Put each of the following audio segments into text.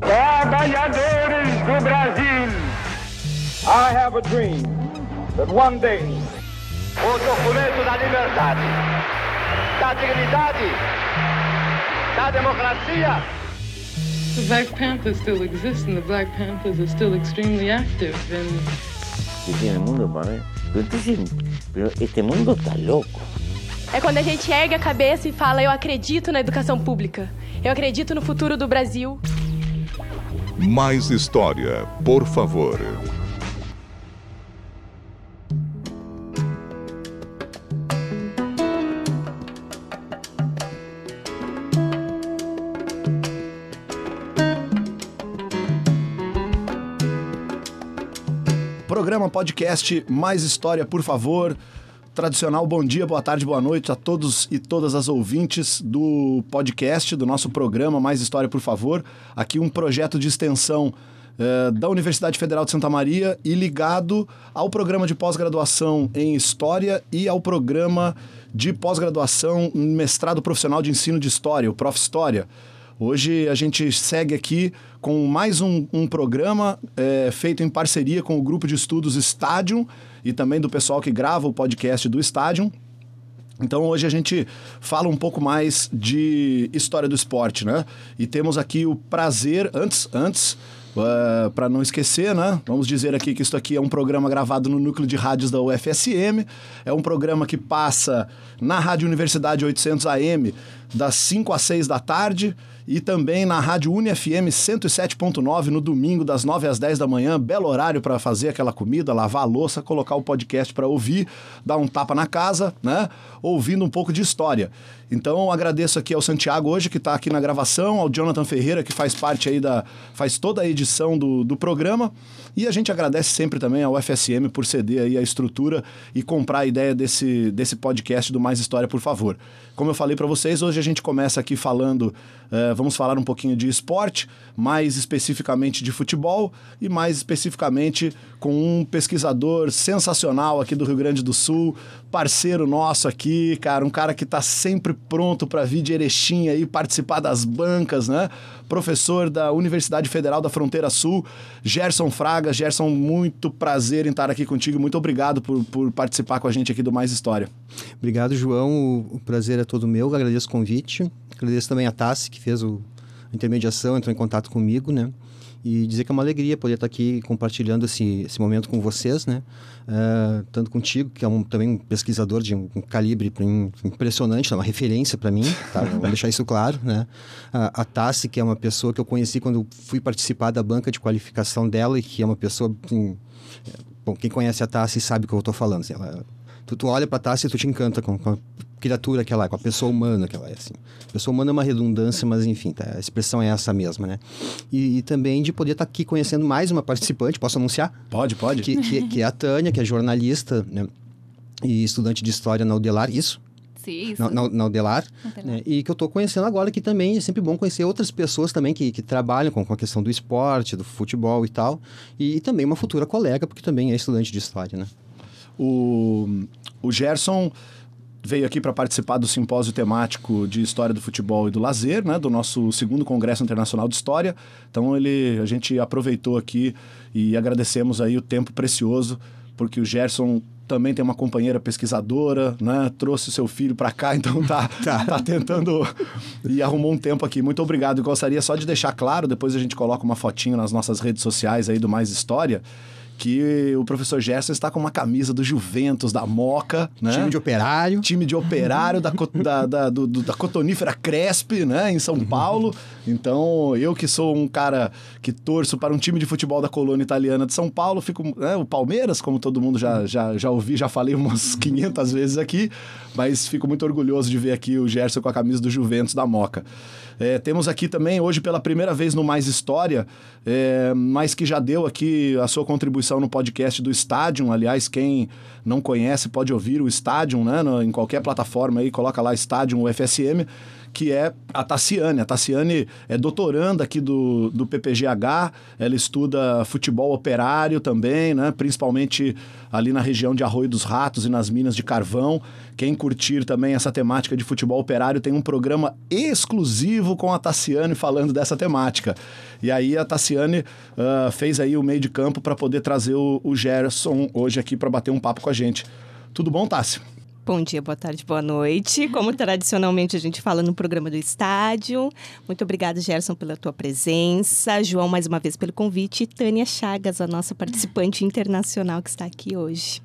Trabalhadores do Brasil, I have a dream that one day o documento da liberdade, da dignidade, da democracia. The Black Panthers still exist, and the Black Panthers are still extremely active. And que tiene el mundo para ver. Pero, este mundo está loco. É quando a gente ergue a cabeça e fala: Eu acredito na educação pública. Eu acredito no futuro do Brasil. Mais história, por favor. Programa podcast Mais História, por favor. Tradicional bom dia, boa tarde, boa noite a todos e todas as ouvintes do podcast, do nosso programa Mais História, por favor. Aqui um projeto de extensão eh, da Universidade Federal de Santa Maria e ligado ao programa de pós-graduação em História e ao programa de pós-graduação em mestrado profissional de ensino de História, o Prof. História. Hoje a gente segue aqui com mais um, um programa é, feito em parceria com o grupo de estudos Stadium e também do pessoal que grava o podcast do Stadium. Então hoje a gente fala um pouco mais de história do esporte, né? E temos aqui o prazer, antes, antes Uh, para não esquecer, né? Vamos dizer aqui que isso aqui é um programa gravado no núcleo de rádios da UFSM. É um programa que passa na Rádio Universidade 800 AM das 5 às 6 da tarde e também na Rádio UniFM 107.9 no domingo das 9 às 10 da manhã, belo horário para fazer aquela comida, lavar a louça, colocar o podcast para ouvir, dar um tapa na casa, né? Ouvindo um pouco de história. Então agradeço aqui ao Santiago hoje que está aqui na gravação, ao Jonathan Ferreira que faz parte aí da faz toda a edição do, do programa e a gente agradece sempre também ao FSM por ceder aí a estrutura e comprar a ideia desse, desse podcast do Mais História, por favor. Como eu falei para vocês, hoje a gente começa aqui falando, uh, vamos falar um pouquinho de esporte, mais especificamente de futebol e mais especificamente com um pesquisador sensacional aqui do Rio Grande do Sul, parceiro nosso aqui, cara, um cara que está sempre pronto para vir de Erechim aí participar das bancas, né? Professor da Universidade Federal da Fronteira Sul, Gerson Fraga. Gerson, muito prazer em estar aqui contigo. Muito obrigado por, por participar com a gente aqui do Mais História. Obrigado, João. O prazer é todo meu. agradeço o convite. Agradeço também a Tassi, que fez o, a intermediação, entrou em contato comigo, né? E dizer que é uma alegria poder estar aqui compartilhando esse, esse momento com vocês, né? Uh, tanto contigo, que é um, também um pesquisador de um, um calibre impressionante, é uma referência para mim, tá? Vamos deixar isso claro, né? Uh, a Tassi, que é uma pessoa que eu conheci quando fui participar da banca de qualificação dela e que é uma pessoa, assim, bom, quem conhece a Tassi sabe o que eu estou falando, assim, ela, tu, tu olha para a Tassi e tu te encanta com, com a criatura que ela é, com a pessoa humana que ela é, assim. A pessoa humana é uma redundância, mas enfim, tá, a expressão é essa mesma, né? E, e também de poder estar tá aqui conhecendo mais uma participante, posso anunciar? Pode, pode. Que, que, que é a Tânia, que é jornalista né? e estudante de História na Udelar, isso? Sim, isso. Na, na, na Udelar, né? e que eu estou conhecendo agora aqui também, é sempre bom conhecer outras pessoas também que, que trabalham com, com a questão do esporte, do futebol e tal, e, e também uma futura colega, porque também é estudante de História, né? O, o Gerson veio aqui para participar do simpósio temático de História do Futebol e do Lazer, né, do nosso segundo Congresso Internacional de História. Então ele, a gente aproveitou aqui e agradecemos aí o tempo precioso, porque o Gerson também tem uma companheira pesquisadora, né? Trouxe seu filho para cá, então tá, tá, tá tentando e arrumou um tempo aqui. Muito obrigado. gostaria só de deixar claro, depois a gente coloca uma fotinho nas nossas redes sociais aí do Mais História que o professor Gerson está com uma camisa do Juventus, da Moca, né? Time de operário. Time de operário da, da, da, do, da Cotonífera Cresp, né? Em São Paulo. Então, eu que sou um cara que torço para um time de futebol da colônia italiana de São Paulo, fico... Né? O Palmeiras, como todo mundo já, já, já ouvi, já falei umas 500 vezes aqui, mas fico muito orgulhoso de ver aqui o Gerson com a camisa do Juventus da Moca. É, temos aqui também, hoje pela primeira vez no Mais História, é, mas que já deu aqui a sua contribuição no podcast do Stadium. Aliás, quem não conhece pode ouvir o Stadium, né? Em qualquer plataforma aí, coloca lá Stadium UFSM que é a Tassiane. A Tassiane é doutoranda aqui do, do PPGH, ela estuda futebol operário também, né? principalmente ali na região de Arroio dos Ratos e nas minas de carvão. Quem curtir também essa temática de futebol operário tem um programa exclusivo com a Tassiane falando dessa temática. E aí a Tassiane uh, fez aí o meio de campo para poder trazer o, o Gerson hoje aqui para bater um papo com a gente. Tudo bom, Tássio? Bom dia, boa tarde, boa noite. Como tradicionalmente a gente fala no programa do estádio. Muito obrigada, Gerson, pela tua presença. João, mais uma vez, pelo convite. E Tânia Chagas, a nossa participante internacional que está aqui hoje.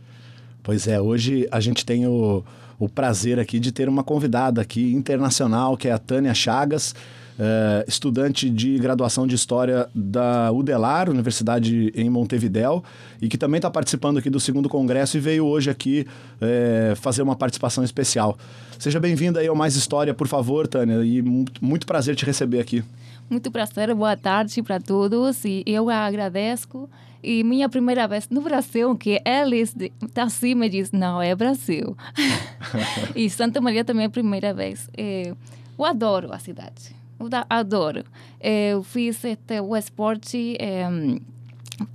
Pois é, hoje a gente tem o, o prazer aqui de ter uma convidada aqui internacional, que é a Tânia Chagas é, estudante de graduação de História da UDELAR, Universidade em Montevidéu, e que também está participando aqui do segundo congresso e veio hoje aqui é, fazer uma participação especial. Seja bem-vinda aí ao Mais História, por favor, Tânia, e muito, prazer te receber aqui. Muito prazer, boa tarde para todos e eu agradeço. E minha primeira vez no Brasil, que eles assim me diz não, é Brasil. e Santa Maria também é a primeira vez. Eu adoro a cidade adoro. Eu fiz este, o esporte é,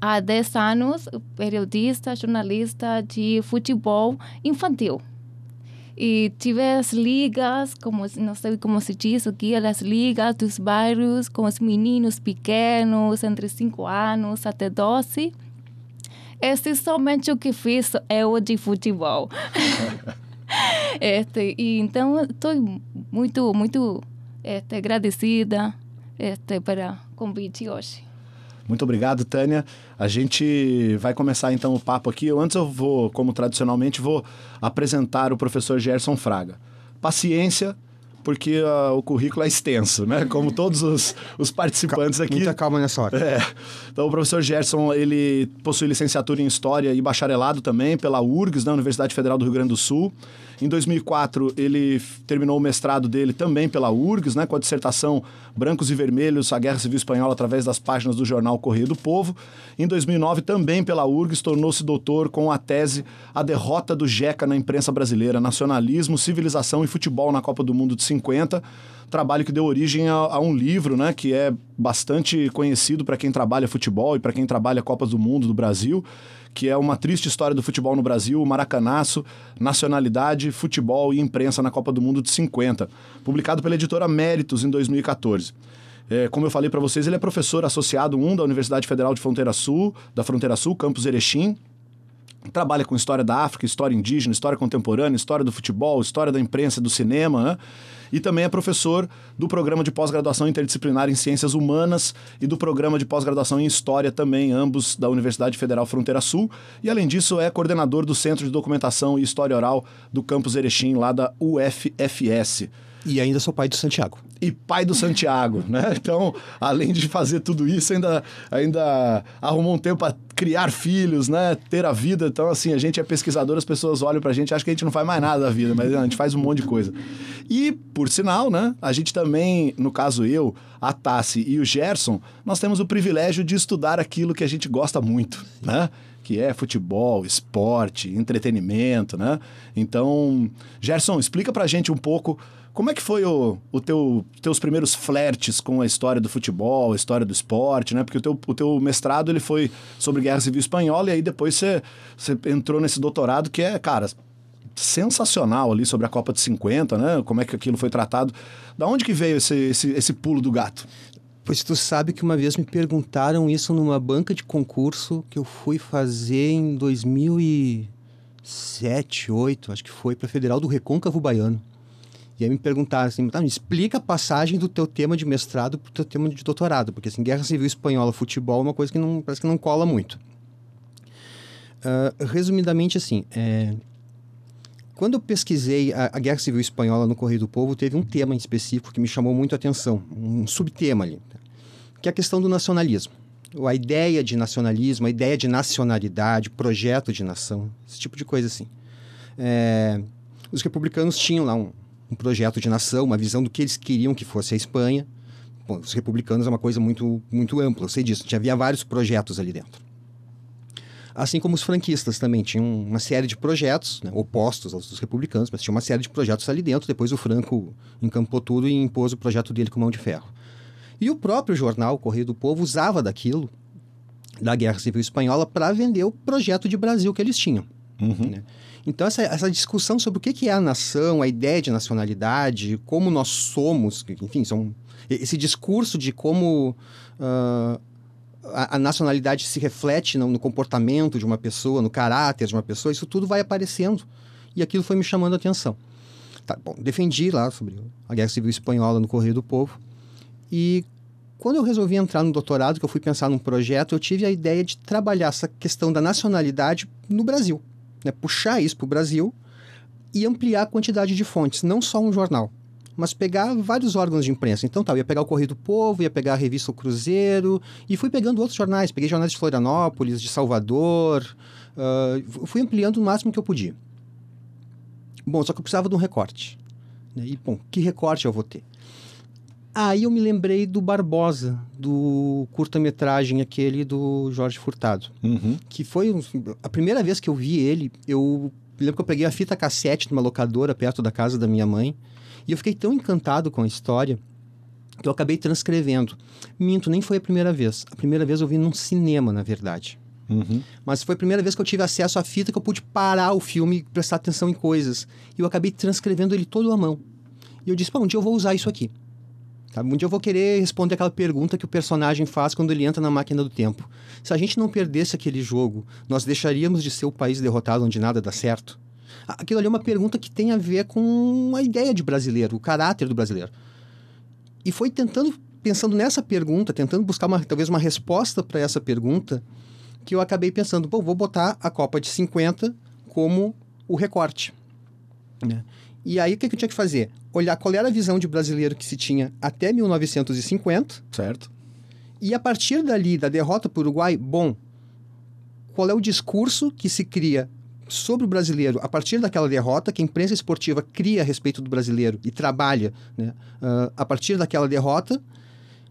há 10 anos, periodista, jornalista de futebol infantil. E tive as ligas, como não sei como se diz aqui, as ligas dos bairros com os meninos pequenos, entre 5 anos até 12. Esse é somente o que fiz eu de futebol. este, e então estou muito, muito este, agradecida este, pelo convite hoje. Muito obrigado, Tânia. A gente vai começar então o papo aqui. Eu, antes eu vou, como tradicionalmente, vou apresentar o professor Gerson Fraga. Paciência, porque uh, o currículo é extenso, né? Como todos os, os participantes aqui. Muita calma nessa hora. É. Então, o professor Gerson, ele possui licenciatura em História e bacharelado também pela URGS, na Universidade Federal do Rio Grande do Sul. Em 2004, ele terminou o mestrado dele também pela URGS, né, com a dissertação Brancos e Vermelhos, a Guerra Civil Espanhola através das páginas do jornal Correio do Povo. Em 2009, também pela URGS, tornou-se doutor com a tese A Derrota do Jeca na Imprensa Brasileira, Nacionalismo, Civilização e Futebol na Copa do Mundo de 50 trabalho que deu origem a, a, um livro, né, que é bastante conhecido para quem trabalha futebol e para quem trabalha Copas do Mundo do Brasil, que é uma triste história do futebol no Brasil, Maracanaço, Nacionalidade, Futebol e Imprensa na Copa do Mundo de 50, publicado pela editora Méritos em 2014. É, como eu falei para vocês, ele é professor associado 1 da Universidade Federal de Fronteira Sul, da Fronteira Sul, campus Erechim, trabalha com história da África, história indígena, história contemporânea, história do futebol, história da imprensa, do cinema, né? E também é professor do programa de pós-graduação interdisciplinar em Ciências Humanas e do programa de pós-graduação em História também, ambos da Universidade Federal Fronteira Sul, e além disso é coordenador do Centro de Documentação e História Oral do campus Erechim, lá da UFFS. E ainda sou pai do Santiago. E pai do Santiago, né? Então, além de fazer tudo isso, ainda, ainda arrumou um tempo para criar filhos, né? Ter a vida. Então, assim, a gente é pesquisador, as pessoas olham pra gente acham que a gente não faz mais nada da vida, mas a gente faz um monte de coisa. E, por sinal, né? A gente também, no caso eu, a Tassi e o Gerson, nós temos o privilégio de estudar aquilo que a gente gosta muito, né? que é futebol, esporte, entretenimento, né? Então, Gerson, explica pra gente um pouco como é que foi o, o teu teus primeiros flertes com a história do futebol, a história do esporte, né? Porque o teu, o teu mestrado ele foi sobre Guerra Civil Espanhola e aí depois você, você entrou nesse doutorado que é, cara, sensacional ali sobre a Copa de 50, né? Como é que aquilo foi tratado. Da onde que veio esse, esse, esse pulo do gato? Pois tu sabe que uma vez me perguntaram isso numa banca de concurso que eu fui fazer em 2007, 2008, acho que foi, para Federal do Recôncavo Baiano. E aí me perguntaram assim, tá, me explica a passagem do teu tema de mestrado para o teu tema de doutorado, porque assim, Guerra Civil Espanhola, futebol é uma coisa que não, parece que não cola muito. Uh, resumidamente assim, é, quando eu pesquisei a, a, Guerra Civil Espanhola no Correio do Povo, teve um tema em específico que me chamou muito a atenção, um subtema ali, que é a questão do nacionalismo. A ideia de nacionalismo, a ideia de nacionalidade, projeto de nação, esse tipo de coisa assim. É, os republicanos tinham lá um, um projeto de nação, uma visão do que eles queriam que fosse a Espanha. Bom, os republicanos é uma coisa muito, muito ampla, eu sei disso. Havia vários projetos ali dentro. Assim como os franquistas também tinham uma série de projetos, né, opostos aos dos republicanos, mas tinha uma série de projetos ali dentro. Depois o Franco encampou tudo e impôs o projeto dele com mão de ferro. E o próprio jornal, Correio do Povo, usava daquilo, da Guerra Civil Espanhola, para vender o projeto de Brasil que eles tinham. Né? Então, essa, essa discussão sobre o que é a nação, a ideia de nacionalidade, como nós somos, enfim, são, esse discurso de como ah, a, a nacionalidade se reflete no, no comportamento de uma pessoa, no caráter de uma pessoa, isso tudo vai aparecendo. E aquilo foi me chamando a atenção. Tá, bom, defendi lá sobre a Guerra Civil Espanhola no Correio do Povo. E quando eu resolvi entrar no doutorado, que eu fui pensar num projeto, eu tive a ideia de trabalhar essa questão da nacionalidade no Brasil. Né? Puxar isso para o Brasil e ampliar a quantidade de fontes, não só um jornal, mas pegar vários órgãos de imprensa. Então tá, eu ia pegar o Correio do Povo, ia pegar a revista O Cruzeiro, e fui pegando outros jornais. Peguei jornais de Florianópolis, de Salvador, ah, fui ampliando o máximo que eu podia. Bom, só que eu precisava de um recorte. né? E, bom, que recorte eu vou ter? Aí eu me lembrei do Barbosa, do curta-metragem aquele do Jorge Furtado. Uhum. Que foi um- a primeira vez que eu vi ele, eu lembro que eu peguei a fita cassete numa locadora perto da casa da minha mãe. E eu fiquei tão encantado com a história que eu acabei transcrevendo. Minto, nem foi a primeira vez. A primeira vez eu vi num cinema, na verdade. Uhum. Mas foi a primeira vez que eu tive acesso à fita que eu pude parar o filme e prestar atenção em coisas. E eu acabei transcrevendo ele todo à mão. E eu disse, pô, um dia eu vou usar isso aqui. Sabe? Um dia eu vou querer responder aquela pergunta que o personagem faz quando ele entra na máquina do tempo. Se a gente não perdesse aquele jogo, nós deixaríamos de ser o país derrotado onde nada dá certo? A- Aquilo ali é uma pergunta que tem a ver com a ideia de brasileiro, o caráter do brasileiro. E foi tentando, pensando nessa pergunta, tentando buscar uma, talvez uma resposta para essa pergunta, que eu acabei pensando, bom, vou botar a Copa de 50 como o recorte. né? E aí o que, que eu tinha que fazer? Olhar qual era a visão de brasileiro que se tinha até 1950, Certo. e a partir dali, da derrota para o Uruguai, bom, qual é o discurso que se cria sobre o brasileiro a partir daquela derrota, que a imprensa esportiva cria a respeito do brasileiro e trabalha né, ah, a partir daquela derrota,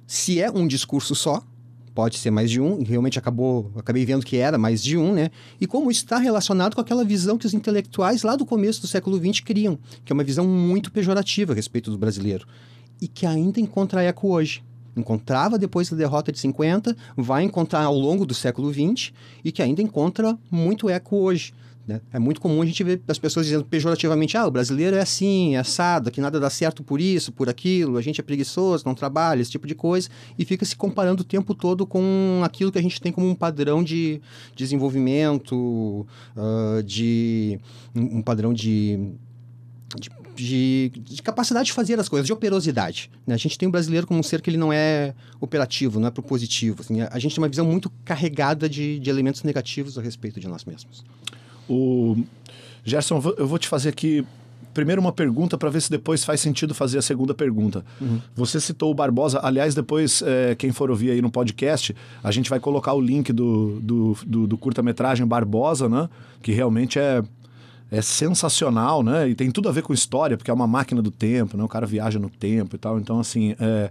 se é um discurso só, pode ser mais de um, realmente acabou, acabei vendo que era mais de um, né? E como isso está relacionado com aquela visão que os intelectuais lá do começo do século XX criam, que é uma visão muito pejorativa a respeito do brasileiro, e que ainda encontra eco hoje. Encontrava depois da derrota de 50, vai encontrar ao longo do século XX e que ainda encontra muito eco hoje. Né? É muito comum a gente ver as pessoas dizendo pejorativamente: ah, o brasileiro é assim, é assado, que nada dá certo por isso, por aquilo, a gente é preguiçoso, não trabalha, esse tipo de coisa, e fica se comparando o tempo todo com aquilo que a gente tem como um padrão de desenvolvimento, ah, de um padrão de de, de- de capacidade de fazer as coisas, de operosidade. né? A gente tem o brasileiro como um ser que ele não é operativo, não é propositivo. assim, a gente tem uma visão muito carregada de, de elementos negativos a respeito de nós mesmos. O Gerson, eu vou- te fazer aqui primeiro uma pergunta para ver se depois faz sentido fazer a segunda pergunta. Você citou o Barbosa, aliás, depois, é, quem for ouvir aí no podcast, a gente vai colocar o link do, do, do- do curta-metragem Barbosa, né? Que realmente é, é sensacional, né? E tem tudo a ver com história, porque é uma máquina do tempo, né? O cara viaja no tempo e tal. Então, assim, é,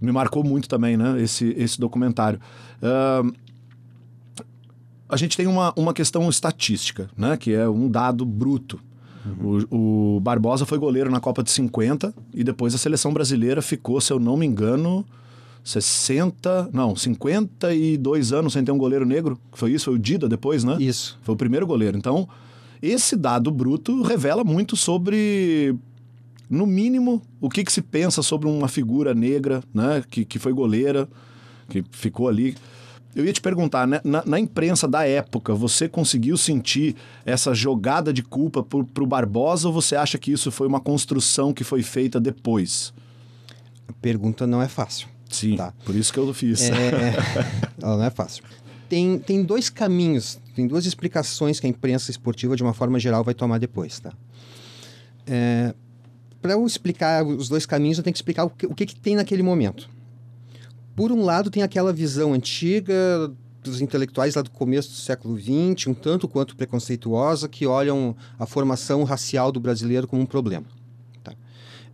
me marcou muito também, né? Esse, esse documentário. Ahn, a gente tem uma, uma questão estatística, né? Que é um dado bruto. O, o Barbosa foi goleiro na Copa de 50 e depois a seleção brasileira ficou, se eu não me engano, 60, não, 52 anos sem ter um goleiro negro. Foi isso? Foi o Dida depois, né? Isso. Foi o primeiro goleiro. Então, esse dado bruto revela muito sobre, no mínimo, o que, que se pensa sobre uma figura negra, né? Que, que foi goleira, que ficou ali. Eu ia te perguntar, né? na, na imprensa da época, você conseguiu sentir essa jogada de culpa pro, pro Barbosa ou você acha que isso foi uma construção que foi feita depois? A pergunta não é fácil. Sim, Tá. por isso que eu fiz. É, ela não é fácil. Tem, tem dois caminhos, tem duas explicações que a imprensa esportiva, de uma forma geral, vai tomar depois, tá? Para eu explicar os dois caminhos, eu tenho que explicar o que, o que, que tem naquele momento. Por um lado, tem aquela visão antiga dos intelectuais lá do começo do século XX, um tanto quanto preconceituosa, que olham a formação racial do brasileiro como um problema.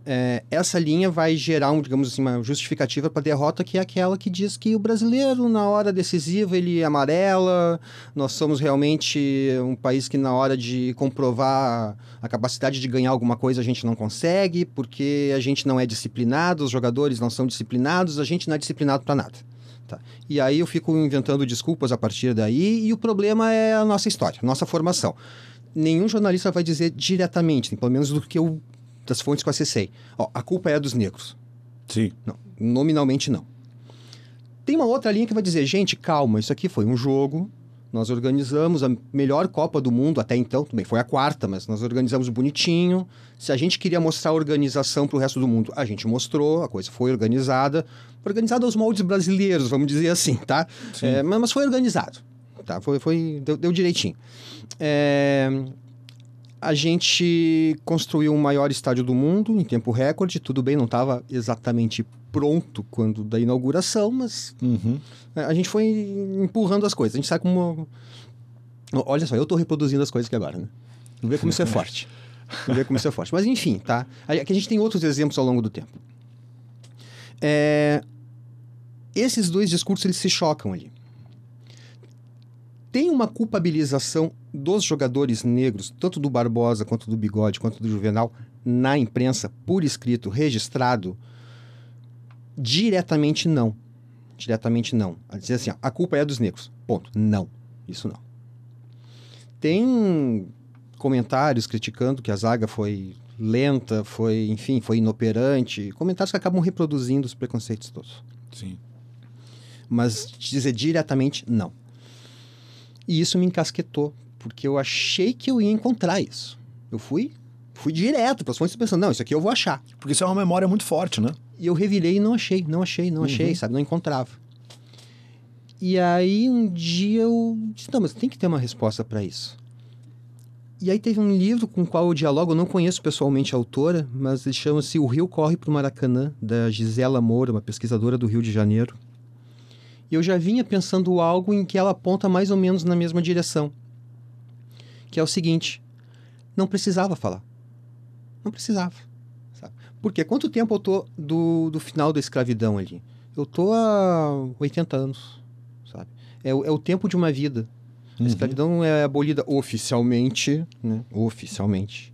É, essa linha vai gerar, um, digamos assim, uma justificativa para a derrota, que é aquela que diz que o brasileiro, na hora decisiva, ele amarela, nós somos realmente um país que, na hora de comprovar a capacidade de ganhar alguma coisa, a gente não consegue, porque a gente não é disciplinado, os jogadores não são disciplinados, a gente não é disciplinado para nada. Tá. E aí eu fico inventando desculpas a partir daí, e o problema é a nossa história, a nossa formação. Nenhum jornalista vai dizer diretamente, pelo menos do que eu das fontes que eu acessei. Ó, a culpa é dos negros. Sim. Não, nominalmente não. Tem uma outra linha que vai dizer, gente, calma, isso aqui foi um jogo, nós organizamos a melhor Copa do Mundo até então, também foi a quarta, mas nós organizamos bonitinho. Se a gente queria mostrar a organização para o resto do mundo, a gente mostrou, a coisa foi organizada. Organizada aos moldes brasileiros, vamos dizer assim, tá? É, mas foi organizado, tá? Foi, foi, deu, deu direitinho. É, a gente construiu o maior estádio do mundo em tempo recorde. Tudo bem, não estava exatamente pronto quando da inauguração, mas Uhum. a gente foi empurrando as coisas. A gente sabe como. Olha só, eu estou reproduzindo as coisas aqui agora, né? Não vê como isso é forte. Não vê como isso é forte. Mas enfim, tá? Aqui a gente tem outros exemplos ao longo do tempo. É, Esses dois discursos eles se chocam ali. Tem uma culpabilização dos jogadores negros, tanto do Barbosa quanto do Bigode, quanto do Juvenal, na imprensa, por escrito, registrado? Diretamente não. Diretamente não. A dizer assim, ó, a culpa é dos negros. Ponto. Não. Isso não. Tem comentários criticando que a zaga foi lenta, foi, enfim, foi inoperante. Comentários que acabam reproduzindo os preconceitos todos. Sim. Mas dizer diretamente, não. E isso me encasquetou, porque eu achei que eu ia encontrar isso. Eu fui, fui direto para as fontes pensando, não, isso aqui eu vou achar. Porque isso é uma memória muito forte, né? E eu revirei e não achei, não achei, não achei, Uhum. sabe? Não encontrava. E aí um dia eu disse, não, mas tem que ter uma resposta para isso. E aí teve um livro com o qual eu dialogo, eu não conheço pessoalmente a autora, mas ele chama-se O Rio Corre para o Maracanã, da Gisela Moura, uma pesquisadora do Rio de Janeiro. E eu já vinha pensando algo em que ela aponta mais ou menos na mesma direção. Que é o seguinte, não precisava falar. Não precisava. Sabe? Porque quanto tempo eu tô do, do final da escravidão ali? Eu tô há 80 anos, sabe? É, o- é o tempo de uma vida. A Uhum. escravidão é abolida oficialmente, né? Oficialmente.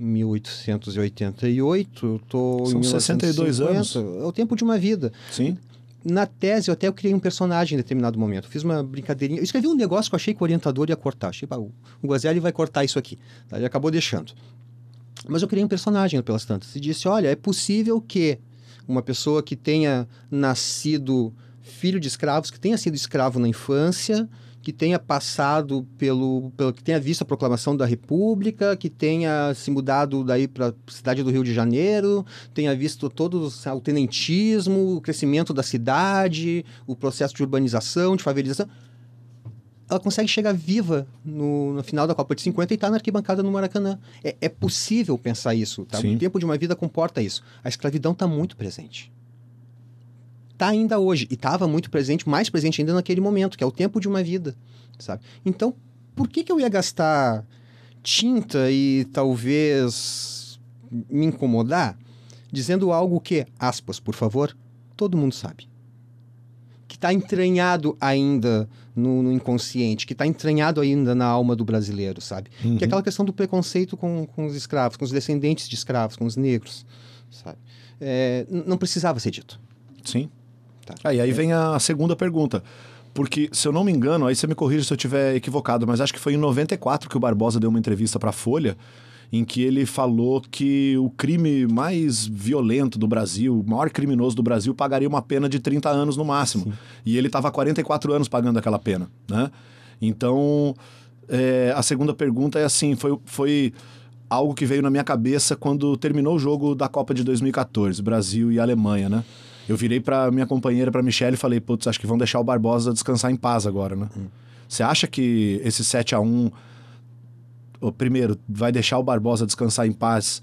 Em 1888, eu tô São em 62 1950. É o tempo de uma vida. Sim. Na tese, eu até eu criei um personagem em determinado momento. Fiz uma brincadeirinha. Eu escrevi um negócio que eu achei que o orientador ia cortar. Achei, o Guazelli vai cortar isso aqui. Tá? Ele acabou deixando. Mas eu criei um personagem pelas tantas. E disse, olha, é possível que uma pessoa que tenha nascido filho de escravos, que tenha sido escravo na infância, que tenha passado pelo, pelo que tenha visto a proclamação da República, que tenha se mudado daí para a cidade do Rio de Janeiro, tenha visto todo o tenentismo, o crescimento da cidade, o processo de urbanização, de favelização. Ela consegue chegar viva no, no final da Copa de 50 e está na arquibancada no Maracanã. É, é possível pensar isso. Tá? Sim. O tempo de uma vida comporta isso. A escravidão está muito presente está ainda hoje e estava muito presente, mais presente ainda naquele momento, que é o tempo de uma vida, sabe? Então, por que que eu ia gastar tinta e talvez me incomodar dizendo algo que, aspas, por favor, todo mundo sabe? Que está entranhado ainda no, no inconsciente, que está entranhado ainda na alma do brasileiro, sabe? Que é aquela questão do preconceito com, com os escravos, com os descendentes de escravos, com os negros, sabe? É, não precisava ser dito. Sim. Tá. Ah, e aí vem a segunda pergunta. Porque, se eu não me engano, aí você me corrija se eu estiver equivocado, mas acho que foi em 94 que o Barbosa deu uma entrevista para a Folha, em que ele falou que o crime mais violento do Brasil, o maior criminoso do Brasil, pagaria uma pena de 30 anos no máximo. E ele estava há 44 anos pagando aquela pena, né? Então, é, a segunda pergunta é assim, foi, foi algo que veio na minha cabeça quando terminou o jogo da Copa de 2014, Brasil e Alemanha, né? Eu virei para minha companheira, para Michelle, e falei, putz, acho que vão deixar o Barbosa descansar em paz agora, né? Você acha que esse 7 a 1 o primeiro, vai deixar o Barbosa descansar em paz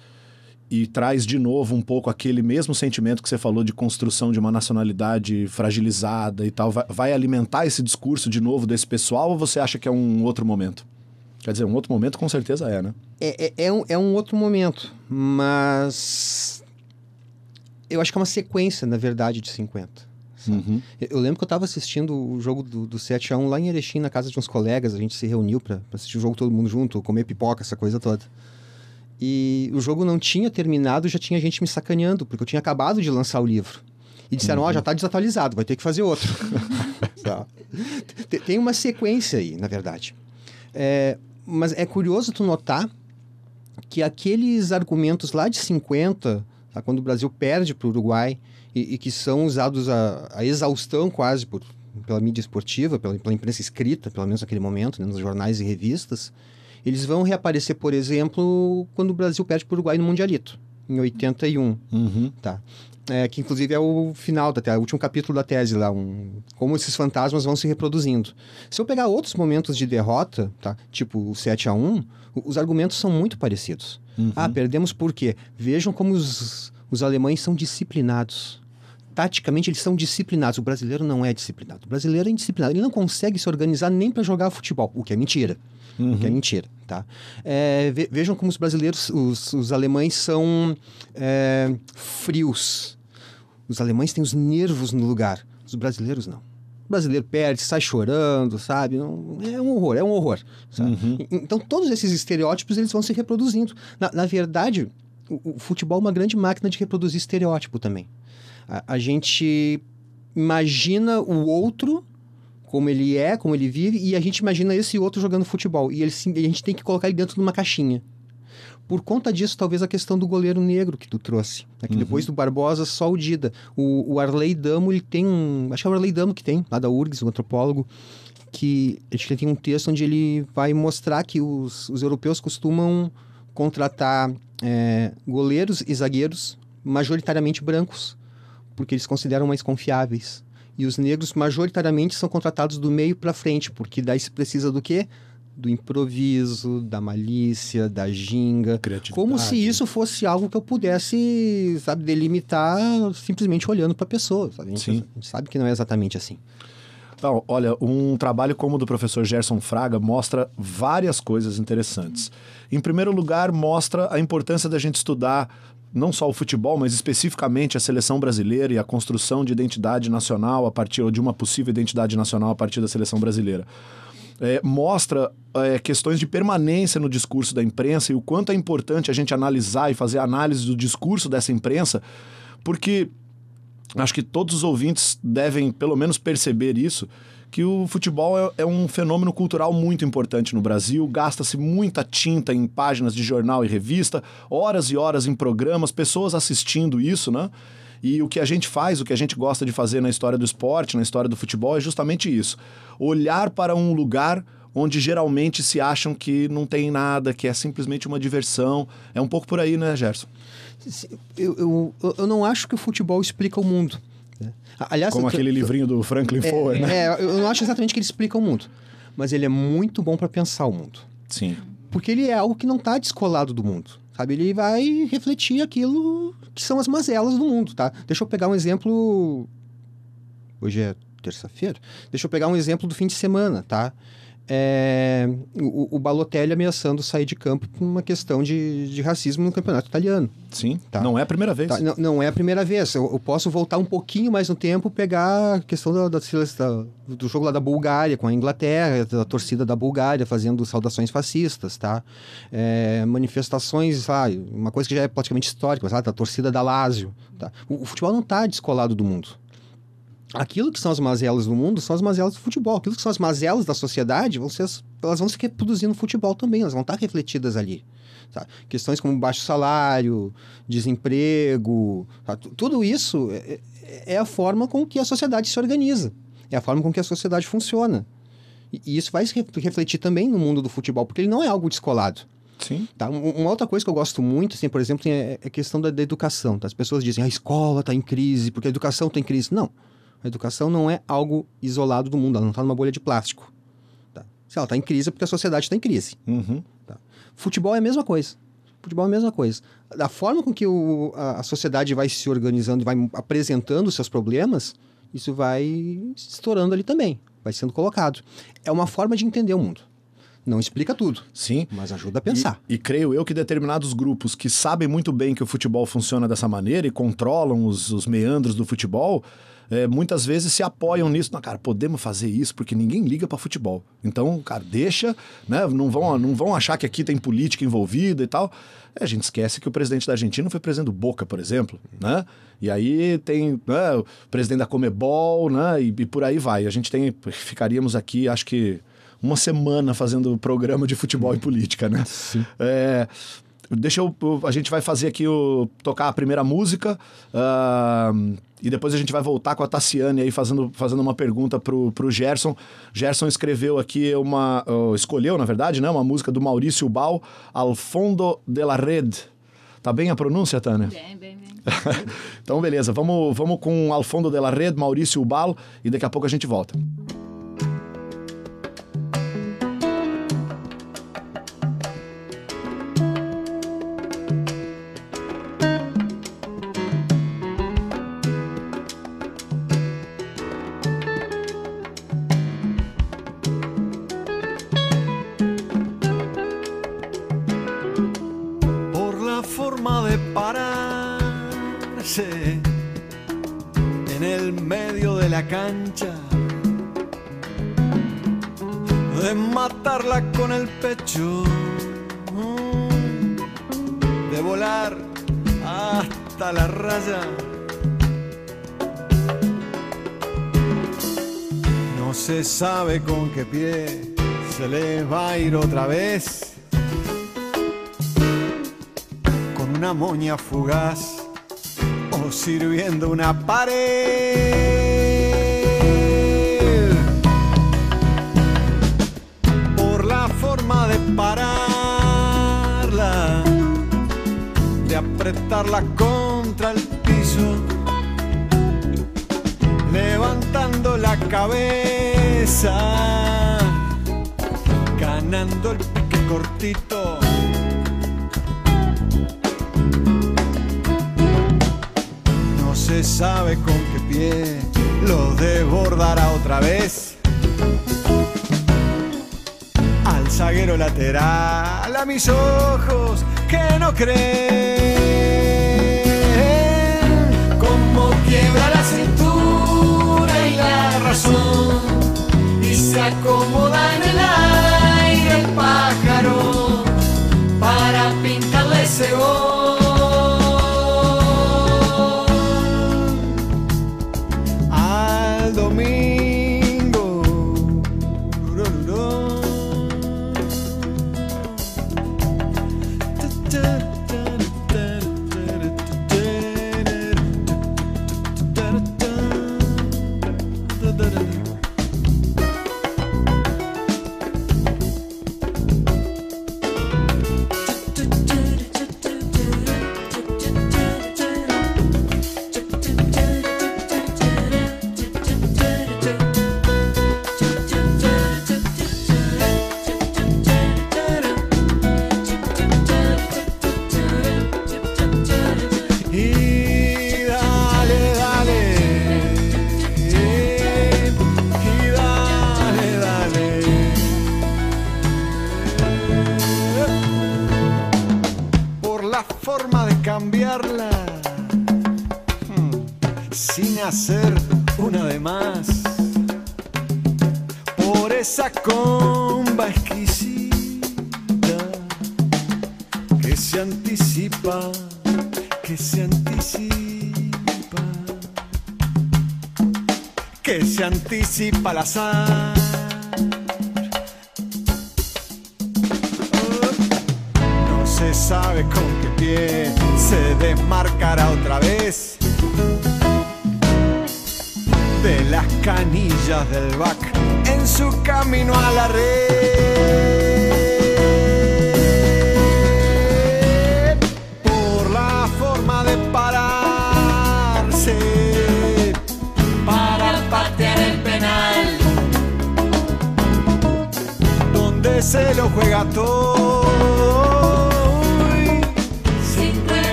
e traz de novo um pouco aquele mesmo sentimento que você falou de construção de uma nacionalidade fragilizada e tal, vai, vai alimentar esse discurso de novo desse pessoal ou você acha que é um outro momento? Quer dizer, um outro momento com certeza é, né? É, é, é um, é um outro momento, mas eu acho que é uma sequência, na verdade, de 50. Uhum. Eu, lembro que eu estava assistindo o jogo do, do 7x1 lá em Erechim, na casa de uns colegas. A gente se reuniu para assistir o jogo todo mundo junto, comer pipoca, essa coisa toda. E o jogo não tinha terminado, já tinha gente me sacaneando, porque eu tinha acabado de lançar o livro. E disseram, ó, já tá desatualizado, vai ter que fazer outro. Tá. Tem- Tem uma sequência aí, na verdade. É, mas é curioso tu notar que aqueles argumentos lá de 50, tá, quando o Brasil perde para o Uruguai, e, e que são usados a, a exaustão quase por, pela mídia esportiva, pela, pela imprensa escrita, pelo menos naquele momento, né, nos jornais e revistas, eles vão reaparecer, por exemplo, quando o Brasil perde para o Uruguai no Mundialito, em 81. Uhum. Tá. É, que inclusive é o final da tese, o último capítulo da tese lá, um, como esses fantasmas vão se reproduzindo. Se eu pegar outros momentos de derrota, tá, tipo o 7 a 1 o- os argumentos são muito parecidos. Ah, perdemos por quê? Vejam como os, os alemães são disciplinados. Taticamente, eles são disciplinados. O brasileiro não é disciplinado. O brasileiro é indisciplinado. Ele não consegue se organizar nem para jogar futebol, o que é mentira. O que é mentira, tá? É, ve- vejam como os brasileiros, os, os alemães são é, frios. Os alemães têm os nervos no lugar. Os brasileiros não. O brasileiro perde, sai chorando, sabe? Não- é um horror, é um horror. E- Então, todos esses estereótipos eles vão se reproduzindo. Na, na verdade, o, o futebol é uma grande máquina de reproduzir estereótipo também. A, a gente imagina o outro como ele é, como ele vive, e a gente imagina esse outro jogando futebol. E ele, e a gente tem que colocar ele dentro de uma caixinha. Por conta disso, talvez a questão do goleiro negro que tu trouxe. Né? Que depois do Barbosa, só o Dida. O, o Arley Damo, ele tem um... Acho que é o Arley Damo que tem, lá da URGS, um antropólogo, que acho que ele tem um texto onde ele vai mostrar que os, os europeus costumam contratar é, goleiros e zagueiros majoritariamente brancos, porque eles consideram mais confiáveis. E os negros majoritariamente são contratados do meio para frente, porque daí se precisa do quê? Do improviso, da malícia, da ginga. Como se isso fosse algo que eu pudesse, sabe, delimitar simplesmente olhando para a pessoa. Sabe? A, gente, Sim. sabe que não é exatamente assim. Então, olha, um trabalho como o do professor Gerson Fraga mostra várias coisas interessantes. Em primeiro lugar, mostra a importância da gente estudar não só o futebol, mas especificamente a seleção brasileira e a construção de identidade nacional a partir ou de uma possível identidade nacional a partir da seleção brasileira. É, mostra é, questões de permanência no discurso da imprensa e o quanto é importante a gente analisar e fazer análise do discurso dessa imprensa, porque acho que todos os ouvintes devem pelo menos perceber isso, que o futebol é, é um fenômeno cultural muito importante no Brasil, gasta-se muita tinta em páginas de jornal e revista, horas e horas em programas, pessoas assistindo isso, né? E o que a gente faz, o que a gente gosta de fazer na história do esporte, na história do futebol, é justamente isso. Olhar para um lugar onde geralmente se acham que não tem nada, que é simplesmente uma diversão. É um pouco por aí, né, Gerson? Eu, eu, eu- não acho que o futebol explica o mundo. né? Aliás, Como aquele livrinho do Franklin é, Foer, né? é, eu não acho exatamente que ele explica o mundo. Mas ele é muito bom para pensar o mundo. Sim. Porque ele é algo que não está descolado do mundo. Sabe? Ele vai refletir aquilo que são as mazelas do mundo, tá? Deixa eu pegar um exemplo. Hoje é terça-feira. Deixa eu pegar um exemplo do fim de semana, tá? É, o, o Balotelli ameaçando sair de campo por uma questão de, de racismo no campeonato italiano. Sim, Tá. não é a primeira vez. Tá, não, não é a primeira vez. Eu, eu posso voltar um pouquinho mais no tempo, pegar a questão da, da, da- do jogo lá da Bulgária com a Inglaterra, da torcida da Bulgária fazendo saudações fascistas, tá? É, manifestações, lá, uma coisa que já é praticamente histórica, sabe? da torcida da Lazio. Tá? O, o futebol não está descolado do mundo. Aquilo que são as mazelas do mundo são as mazelas do futebol. Aquilo que são as mazelas da sociedade, vão ser as- elas vão se reproduzir no futebol também, elas vão estar refletidas ali. tá? Questões como baixo salário, desemprego, tá? Tu- tudo isso é, é- é a forma com que a sociedade se organiza, é a forma com que a sociedade funciona. E, e isso vai se re- refletir também no mundo do futebol, porque ele não é algo descolado. Sim. Tá? Um- Uma outra coisa que eu gosto muito, assim, por exemplo, tem a é a questão da, da educação. tá? As pessoas dizem a escola está em crise, porque a educação está em crise. Não. A educação não é algo isolado do mundo, ela não está numa bolha de plástico. tá? Se ela está em crise é porque a sociedade está em crise. Uhum. Futebol é a mesma coisa. Futebol é a mesma coisa. Da forma com que o- a, a sociedade vai se organizando, vai apresentando os seus problemas, isso vai se estourando ali também, vai sendo colocado. É uma forma de entender o mundo. Não explica tudo, Sim. mas ajuda a pensar. E, e creio eu que determinados grupos que sabem muito bem que o futebol funciona dessa maneira e controlam os, os meandros do futebol, é, muitas vezes se apoiam nisso. Não, cara, podemos fazer isso porque ninguém liga para futebol. Então, cara, deixa, né? Não vão, não vão achar que aqui tem política envolvida e tal. É, a gente esquece que o presidente da Argentina foi presidente do Boca, por exemplo, né? E aí tem né, o presidente da Comebol, né? E, e por aí vai. A gente tem, ficaríamos aqui, acho que uma semana fazendo programa de futebol e política, né? É, deixa eu. A gente vai fazer aqui o. tocar a primeira música. ah, e depois a gente vai voltar com a Tassiane aí fazendo, fazendo uma pergunta pro, pro Gerson. Gerson escreveu aqui uma. oh, escolheu, na verdade, né? Uma música do Maurício Bal, Al Fondo de la Red. Tá bem a pronúncia, Tânia? Bem, bem, bem. então, beleza. Vamos, vamos com Al Fondo de la Red, Maurício Bal, e daqui a pouco a gente volta. De matarla con el pecho, de volar hasta la raya. No se sabe con qué pie se le va a ir otra vez con una moña fugaz o sirviendo una pared. Apretarla contra el piso, levantando la cabeza, ganando el pique cortito. No se sabe con qué pie lo desbordará otra vez. Al zaguero lateral, a mis ojos que no creen. Quiebra la cintura y la razón. Y se acomoda en el aire el pájaro para pintarle ese gol. Comba exquisita que se anticipa, que se anticipa, que se anticipa al azar.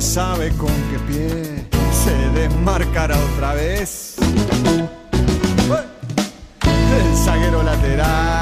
Sabe con qué pie se desmarcará otra vez. El zaguero lateral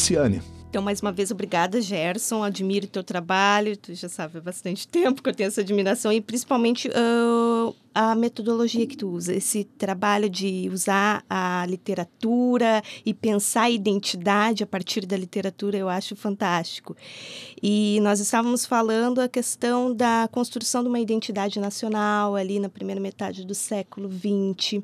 Tassiane. Então, mais uma vez, obrigada, Gerson. Admiro teu trabalho. Tu já sabe há bastante tempo que eu tenho essa admiração e principalmente ah, a metodologia que tu usa, esse trabalho de usar a literatura e pensar a identidade a partir da literatura, eu acho fantástico. E nós estávamos falando a questão da construção de uma identidade nacional ali na primeira metade do século XX.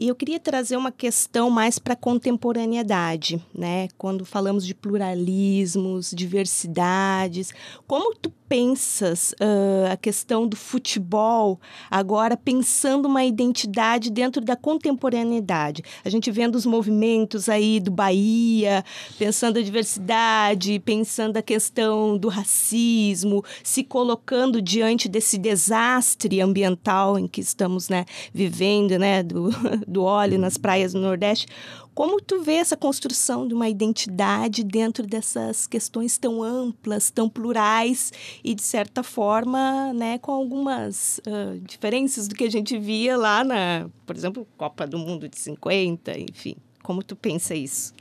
E eu queria trazer uma questão mais para a contemporaneidade, né? Quando falamos de pluralismos, diversidades, como tu pensas ah, a questão do futebol agora pensando uma identidade dentro da contemporaneidade? A gente vendo os movimentos aí do Bahia, pensando a diversidade, pensando a questão do racismo, se colocando diante desse desastre ambiental em que estamos, né, vivendo, né, do, do óleo nas praias do Nordeste. Como tu vê essa construção de uma identidade dentro dessas questões tão amplas, tão plurais e de certa forma, né, com algumas ah, diferenças do que a gente via lá na, por exemplo, Copa do Mundo de 50, enfim. Como tu pensa isso?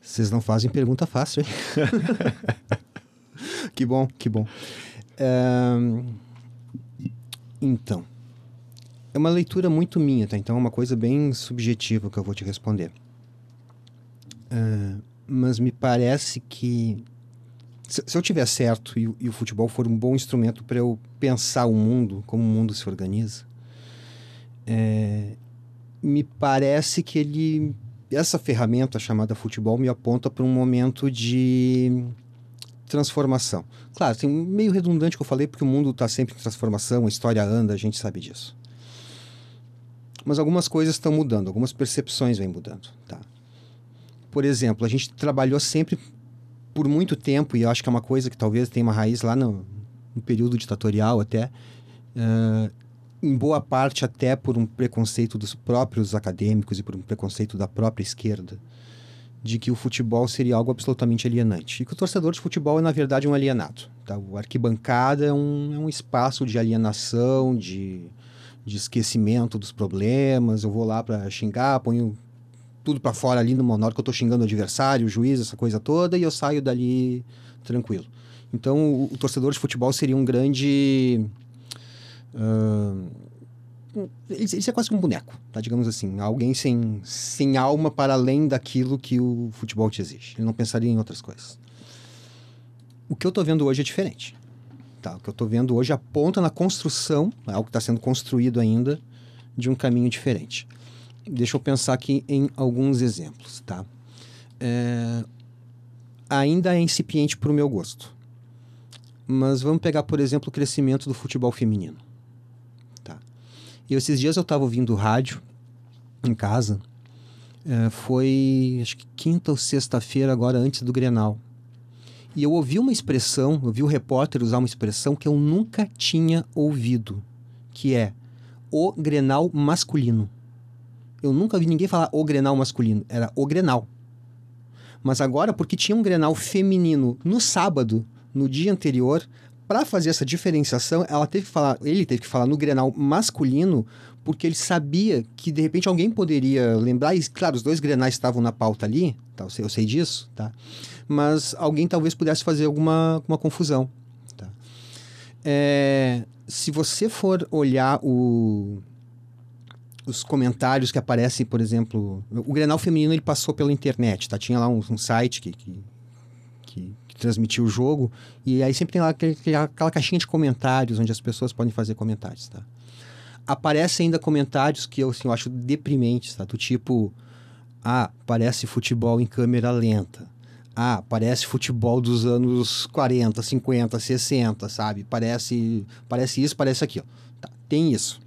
Vocês não fazem pergunta fácil, hein? que bom, que bom. Ahn, Então, é uma leitura muito minha, tá? Então é uma coisa bem subjetiva que eu vou te responder. Ah, mas me parece que se, se eu tiver certo e, e o futebol for um bom instrumento para eu pensar o mundo, como o mundo se organiza, é, me parece que ele essa ferramenta chamada futebol me aponta para um momento de transformação. Claro, tem meio redundante que eu falei porque o mundo está sempre em transformação, a história anda, a gente sabe disso. Mas algumas coisas estão mudando, algumas percepções vêm mudando, tá? Por exemplo, a gente trabalhou sempre por muito tempo e eu acho que é uma coisa que talvez tenha uma raiz lá no, no período ditatorial até, eh, em boa parte até por um preconceito dos próprios acadêmicos e por um preconceito da própria esquerda, de que o futebol seria algo absolutamente alienante. E que o torcedor de futebol é, na verdade, um alienado. Tá? O arquibancada é um, é um espaço de alienação, de, de esquecimento dos problemas. Eu vou lá para xingar, ponho tudo para fora ali numa, na hora que eu estou xingando o adversário, o juiz, essa coisa toda, e eu saio dali tranquilo. Então, o, o torcedor de futebol seria um grande. ah, ele, ele é quase um boneco, tá? digamos assim. Alguém sem, sem alma para além daquilo que o futebol te exige. Ele não pensaria em outras coisas. O que eu estou vendo hoje é diferente. Tá? O que eu estou vendo hoje aponta na construção, é algo que está sendo construído ainda, de um caminho diferente. Deixa eu pensar aqui em alguns exemplos. Tá? É, ainda é incipiente para o meu gosto. Mas vamos pegar, por exemplo, o crescimento do futebol feminino. Tá? E esses dias eu estava ouvindo rádio em casa. É, foi, acho que quinta ou sexta-feira, agora antes do Grenal. E eu ouvi uma expressão, eu vi o repórter usar uma expressão que eu nunca tinha ouvido, que é o Grenal masculino. Eu nunca vi ninguém falar o Grenal masculino, era o Grenal. Mas agora, porque tinha um Grenal feminino no sábado, no dia anterior, para fazer essa diferenciação, ela teve que falar, ele teve que falar no Grenal masculino, porque ele sabia que de repente alguém poderia lembrar, e claro, os dois Grenais estavam na pauta ali, tá, eu, sei, eu sei disso, tá? Mas alguém talvez pudesse fazer alguma, alguma confusão, tá? É, se você for olhar o, os comentários que aparecem, por exemplo, o Grenal feminino ele passou pela internet, tá? Tinha lá um, um site que, que, que, transmitia o jogo e aí sempre tem lá aquele, aquela caixinha de comentários onde as pessoas podem fazer comentários, tá? Aparecem ainda comentários que eu, assim, eu acho deprimentes, tá? Do tipo, ah, parece futebol em câmera lenta. Ah, parece futebol dos anos 40, 50, 60, sabe? Parece, parece isso, parece aquilo. Tá, tem isso.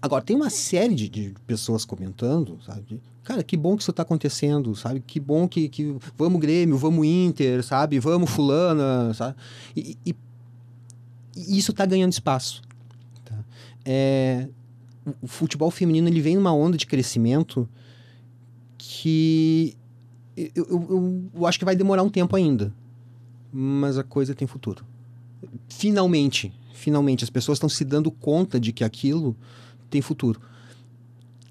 Agora, tem uma série de, de pessoas comentando, sabe? Cara, que bom que isso está acontecendo, sabe? Que bom que, que vamos Grêmio, vamos Inter, sabe? Vamos fulana, sabe? E, e, e isso está ganhando espaço. É, o, futebol feminino ele vem numa onda de crescimento que eu, eu, eu, acho que vai demorar um tempo ainda, mas a coisa tem futuro. Finalmente, finalmente as pessoas estão se dando conta de que aquilo tem futuro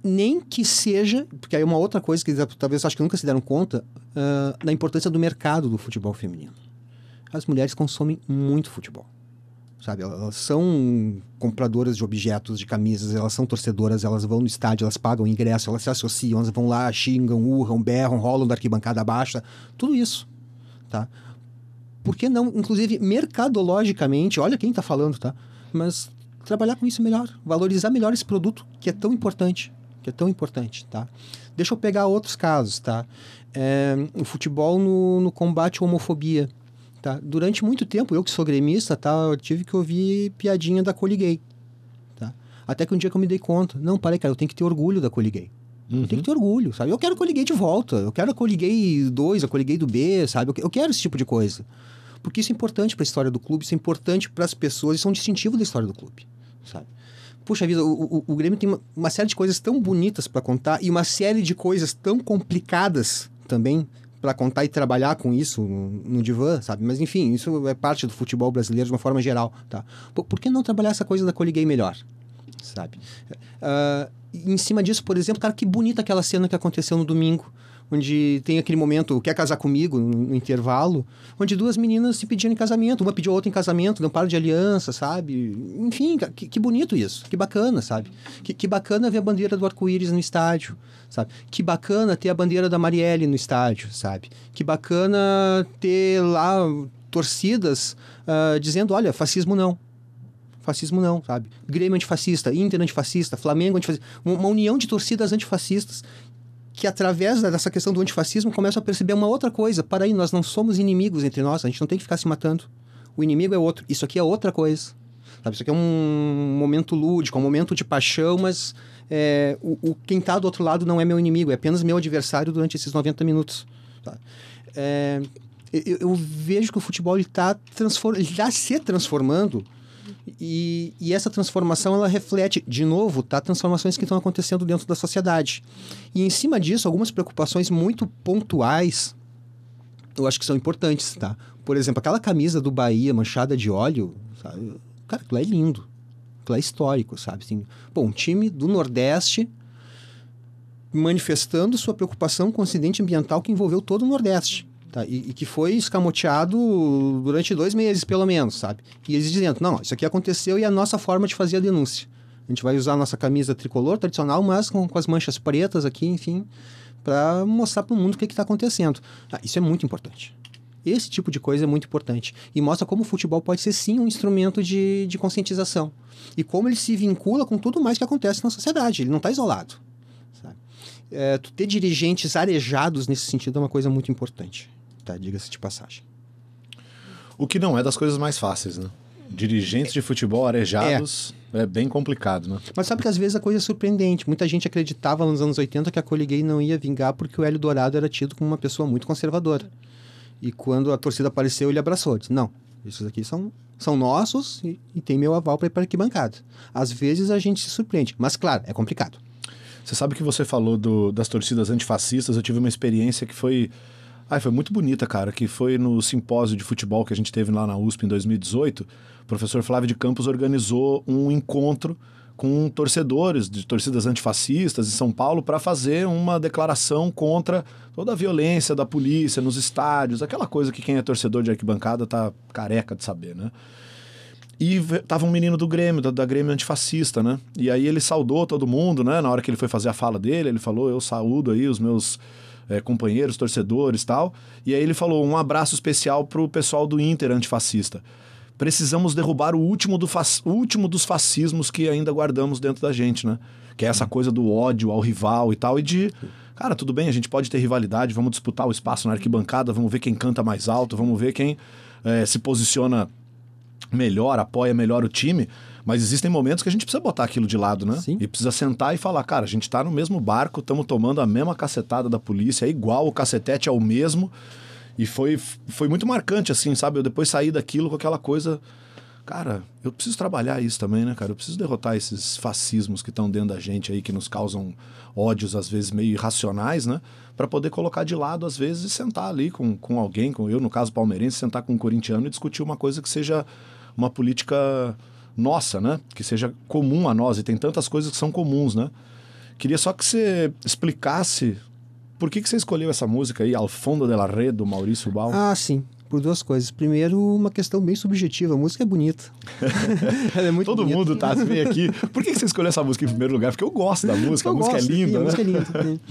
nem que seja, porque aí é uma outra coisa que talvez acho que nunca se deram conta, uh, da importância do mercado do futebol feminino. As mulheres consomem muito futebol. Sabe, elas são compradoras de objetos, de camisas, elas são torcedoras, elas vão no estádio, elas pagam ingresso, elas se associam, elas vão lá, xingam, urram, berram, rolam da arquibancada baixa, tudo isso, tá? Por que não, inclusive, mercadologicamente, olha quem está falando, tá? Mas trabalhar com isso melhor, valorizar melhor esse produto que é tão importante que é tão importante, tá? Deixa eu pegar outros casos, tá? É, o futebol no, no combate à homofobia, tá? Durante muito tempo, eu que sou gremista, tá? Eu tive que ouvir piadinha da Coliguei, tá? Até que um dia que eu me dei conta, não, parei, cara, eu tenho que ter orgulho da Coliguei. Uhum. Eu tenho que ter orgulho, sabe? Eu quero a Coliguei de volta, eu quero a Coliguei 2, a Coliguei do B, sabe? Eu quero esse tipo de coisa. Porque isso é importante para a história do clube, isso é importante para as pessoas, isso é um distintivo da história do clube, sabe? puxa vida, o, o, o Grêmio tem uma, uma, série de coisas tão bonitas para contar e uma série de coisas tão complicadas também para contar e trabalhar com isso no, no, divã, sabe? Mas enfim, isso é parte do futebol brasileiro de uma forma geral, tá? Por, por que não trabalhar essa coisa da coliguei melhor, sabe? Uh, em cima disso, por exemplo, cara, que bonita aquela cena que aconteceu no domingo onde tem aquele momento, quer casar comigo, no, intervalo, onde duas meninas se pediam em casamento, uma pediu a outra em casamento, não para de aliança, sabe? Enfim, que, que bonito isso, que bacana, sabe? Que, que bacana ver a bandeira do arco-íris no estádio, sabe? Que bacana ter a bandeira da Marielle no estádio, sabe? Que bacana ter lá torcidas uh, dizendo, olha, fascismo não, fascismo não, sabe? Grêmio antifascista, Inter antifascista, Flamengo antifascista, uma união de torcidas antifascistas que através dessa questão do antifascismo começam a perceber uma outra coisa. Para aí, nós não somos inimigos entre nós, a gente não tem que ficar se matando. O inimigo é outro. Isso aqui é outra coisa. Sabe? Isso aqui é um momento lúdico, um momento de paixão, mas é, o, o, quem está do outro lado não é meu inimigo, é apenas meu adversário durante esses 90 minutos. Tá? É, eu, eu, vejo que o futebol está tá se transformando e, e, essa transformação ela reflete, de novo, tá, transformações que estão acontecendo dentro da sociedade. E em cima disso, algumas preocupações muito pontuais eu acho que são importantes, tá? Por exemplo, aquela camisa do Bahia manchada de óleo, sabe? Cara, aquilo é lindo. Aquilo é histórico, sabe? Assim, pô, um time do Nordeste manifestando sua preocupação com o acidente ambiental que envolveu todo o Nordeste. Tá? E, e, que foi escamoteado durante dois meses, pelo menos, sabe? E eles dizendo, não, isso aqui aconteceu e é a nossa forma de fazer a denúncia. A gente vai usar a nossa camisa tricolor tradicional, mas com, com as manchas pretas aqui, enfim, para mostrar para o mundo o que está acontecendo. Ah, isso é muito importante. Esse tipo de coisa é muito importante. E mostra como o futebol pode ser, sim, um instrumento de, de conscientização. E como ele se vincula com tudo mais que acontece na sociedade. Ele não está isolado. Sabe? É, ter dirigentes arejados nesse sentido é uma coisa muito importante tá? Diga-se de passagem. O que não é das coisas mais fáceis, né? Dirigentes de futebol arejados é. é. bem complicado, né? Mas sabe que às vezes a coisa é surpreendente. Muita gente acreditava nos anos 80 que a Coliguei não ia vingar porque o Hélio Dourado era tido como uma pessoa muito conservadora. E quando a torcida apareceu, ele abraçou. Disse, não, esses aqui são, são nossos e, e tem meu aval para ir para arquibancada. Às vezes a gente se surpreende, mas claro, é complicado. Você sabe que você falou do, das torcidas antifascistas. Eu tive uma experiência que foi foi muito bonita, cara, que foi no simpósio de futebol que a gente teve lá na USP em 2018. O professor Flávio de Campos organizou um encontro com torcedores de torcidas antifascistas em São Paulo para fazer uma declaração contra toda a violência da polícia nos estádios, aquela coisa que quem é torcedor de arquibancada tá careca de saber, né? E tava um menino do Grêmio, da, da, Grêmio antifascista, né? E aí ele saudou todo mundo, né? Na hora que ele foi fazer a fala dele, ele falou: Eu saúdo aí os meus é, companheiros, torcedores tal. E aí ele falou: um abraço especial pro pessoal do Inter antifascista. Precisamos derrubar o último, do o último dos fascismos que ainda guardamos dentro da gente, né? Que é essa coisa do ódio ao rival e tal, e de. Cara, tudo bem, a gente pode ter rivalidade, vamos disputar o espaço na arquibancada, vamos ver quem canta mais alto, vamos ver quem é, se posiciona melhor, apoia melhor o time. Mas existem momentos que a gente precisa botar aquilo de lado, né? Sim. E precisa sentar e falar, cara, a gente tá no mesmo barco, estamos tomando a mesma cacetada da polícia, é igual, o cacetete é o mesmo. E foi, foi muito marcante, assim, sabe? Eu depois saí daquilo com aquela coisa. Cara, eu preciso trabalhar isso também, né, cara? Eu preciso derrotar esses fascismos que estão dentro da gente aí, que nos causam ódios, às vezes, meio irracionais, né? Para poder colocar de lado, às vezes, e sentar ali com, com alguém, com eu, no caso palmeirense, sentar com um corintiano e discutir uma coisa que seja uma política nossa, né? Que seja comum a nós. E tem tantas coisas que são comuns, né? Queria só que você explicasse por que, que você escolheu essa música aí, Al Fondo de la Red, do Maurício Bal. Ah, sim. Por duas coisas. Primeiro, uma questão bem subjetiva. A música é bonita. Ela é muito Todo bonita. mundo tá veio aqui. Por que que você escolheu essa música em primeiro lugar? Porque eu gosto da música, a Eu música gosto, é sim, linda, A né? música é linda. né?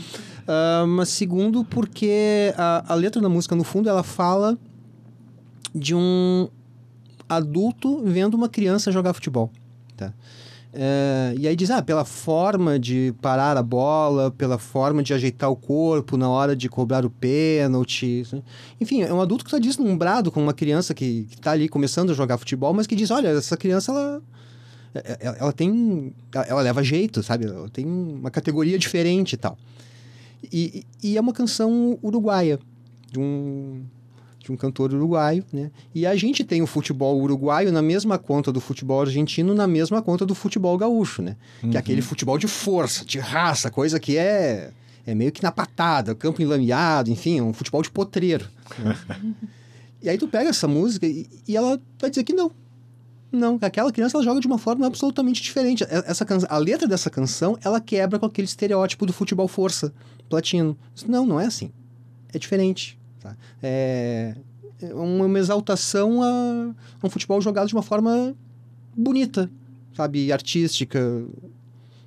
Ah, mas segundo, porque a, a letra da música, no fundo, ela fala de um adulto vendo uma criança jogar futebol. Tá? É, e aí diz, ah, pela forma de parar a bola, pela forma de ajeitar o corpo na hora de cobrar o pênalti. né? Enfim, é um adulto que está deslumbrado com uma criança que está ali começando a jogar futebol, mas que diz, olha, essa criança, ela, é- ela, ela tem... Ela, leva jeito, sabe? Ela tem uma categoria diferente e tal. E é uma canção uruguaia, de um, de um cantor uruguaio, né? E a gente tem o futebol uruguaio na mesma conta do futebol argentino, na mesma conta do futebol gaúcho, né? Que é aquele futebol de força, de raça, coisa que é, é meio que na patada, campo enlameado, enfim, é um futebol de potreiro. né? e aí tu pega essa música e, e ela vai dizer que não. Não, aquela criança ela joga de uma forma absolutamente diferente. Essa can... A letra dessa canção, ela quebra com aquele estereótipo do futebol força, platino. Não, não é assim. É diferente. Tá? É é uma exaltação a a um futebol jogado de uma forma bonita, sabe? Artística.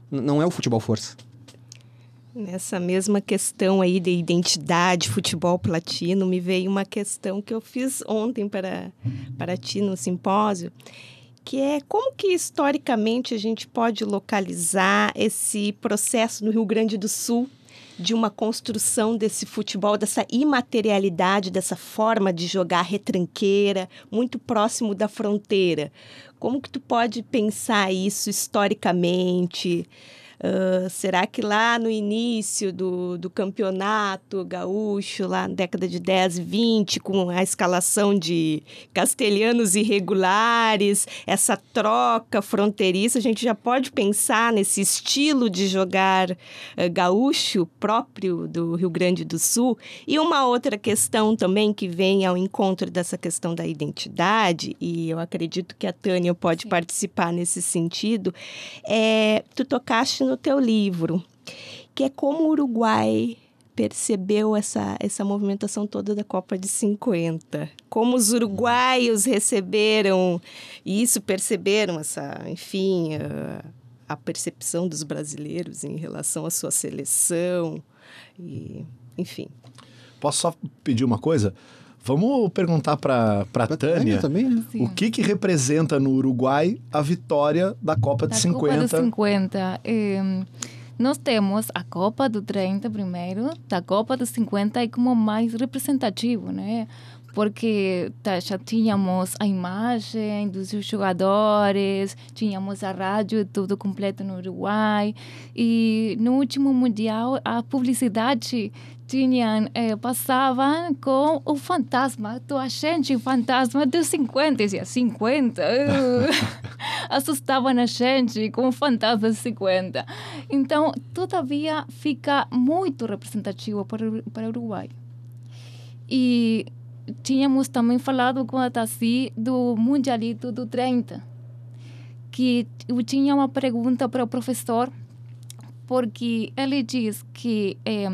Não é o futebol força. Nessa mesma questão aí de identidade, futebol platino, me veio uma questão que eu fiz ontem para, para ti no simpósio, que é como que historicamente a gente pode localizar esse processo no Rio Grande do Sul de uma construção desse futebol, dessa imaterialidade, dessa forma de jogar retranqueira, muito próximo da fronteira. Como que tu pode pensar isso historicamente? Ah, será que lá no início do, do campeonato gaúcho, lá na década de 10 e 20, com a escalação de castelhanos irregulares, essa troca fronteiriça, a gente já pode pensar nesse estilo de jogar eh, gaúcho próprio do Rio Grande do Sul? E uma outra questão também que vem ao encontro dessa questão da identidade, e eu acredito que a Tânia pode participar nesse sentido, é, tu tocaste no teu livro, que é como o Uruguai percebeu essa, essa movimentação toda da Copa de 50. Como os uruguaios receberam isso, perceberam essa, enfim, a, a percepção dos brasileiros em relação à sua seleção, e, enfim. Posso só pedir uma coisa? Vamos perguntar para pra Tânia Tânia também, né? O que que representa no Uruguai a vitória da Copa de Da 50. Copa dos 50. eh, nós temos a Copa do 30 primeiro, da Copa dos 50 é como mais representativo, né? Porque tá, já tínhamos a imagem dos jogadores, tínhamos a rádio tudo completo no Uruguai. E no último Mundial, a publicidade tinham, eh, passavam com o fantasma, do agente fantasma dos 50, dizia 50. uh, assustavam a gente com o fantasma dos 50. Então, todavia, fica muito representativo para, para o Uruguai. E tínhamos também falado com a Tassi do Mundialito do 30, que eu tinha uma pergunta para o professor, porque ele diz que eh,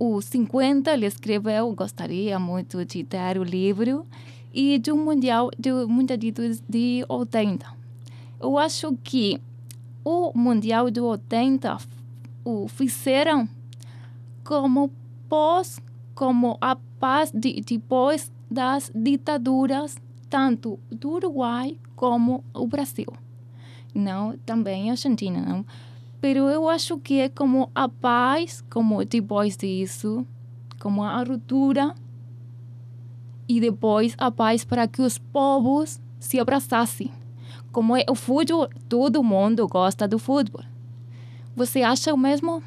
o 50 ele escreveu, gostaria muito de dar o livro, e de um mundial, do Mundialito de 80. Eu acho que o Mundial de 80 o fizeram como pós, como a paz de, depois das ditaduras, tanto do Uruguai como o Brasil. Não, também a Argentina, não. Pero eu acho que é como a paz, como depois disso, como a ruptura e depois a paz para que os povos se abraçassem, como é o futebol, todo mundo gosta do futebol. Você acha o mesmo?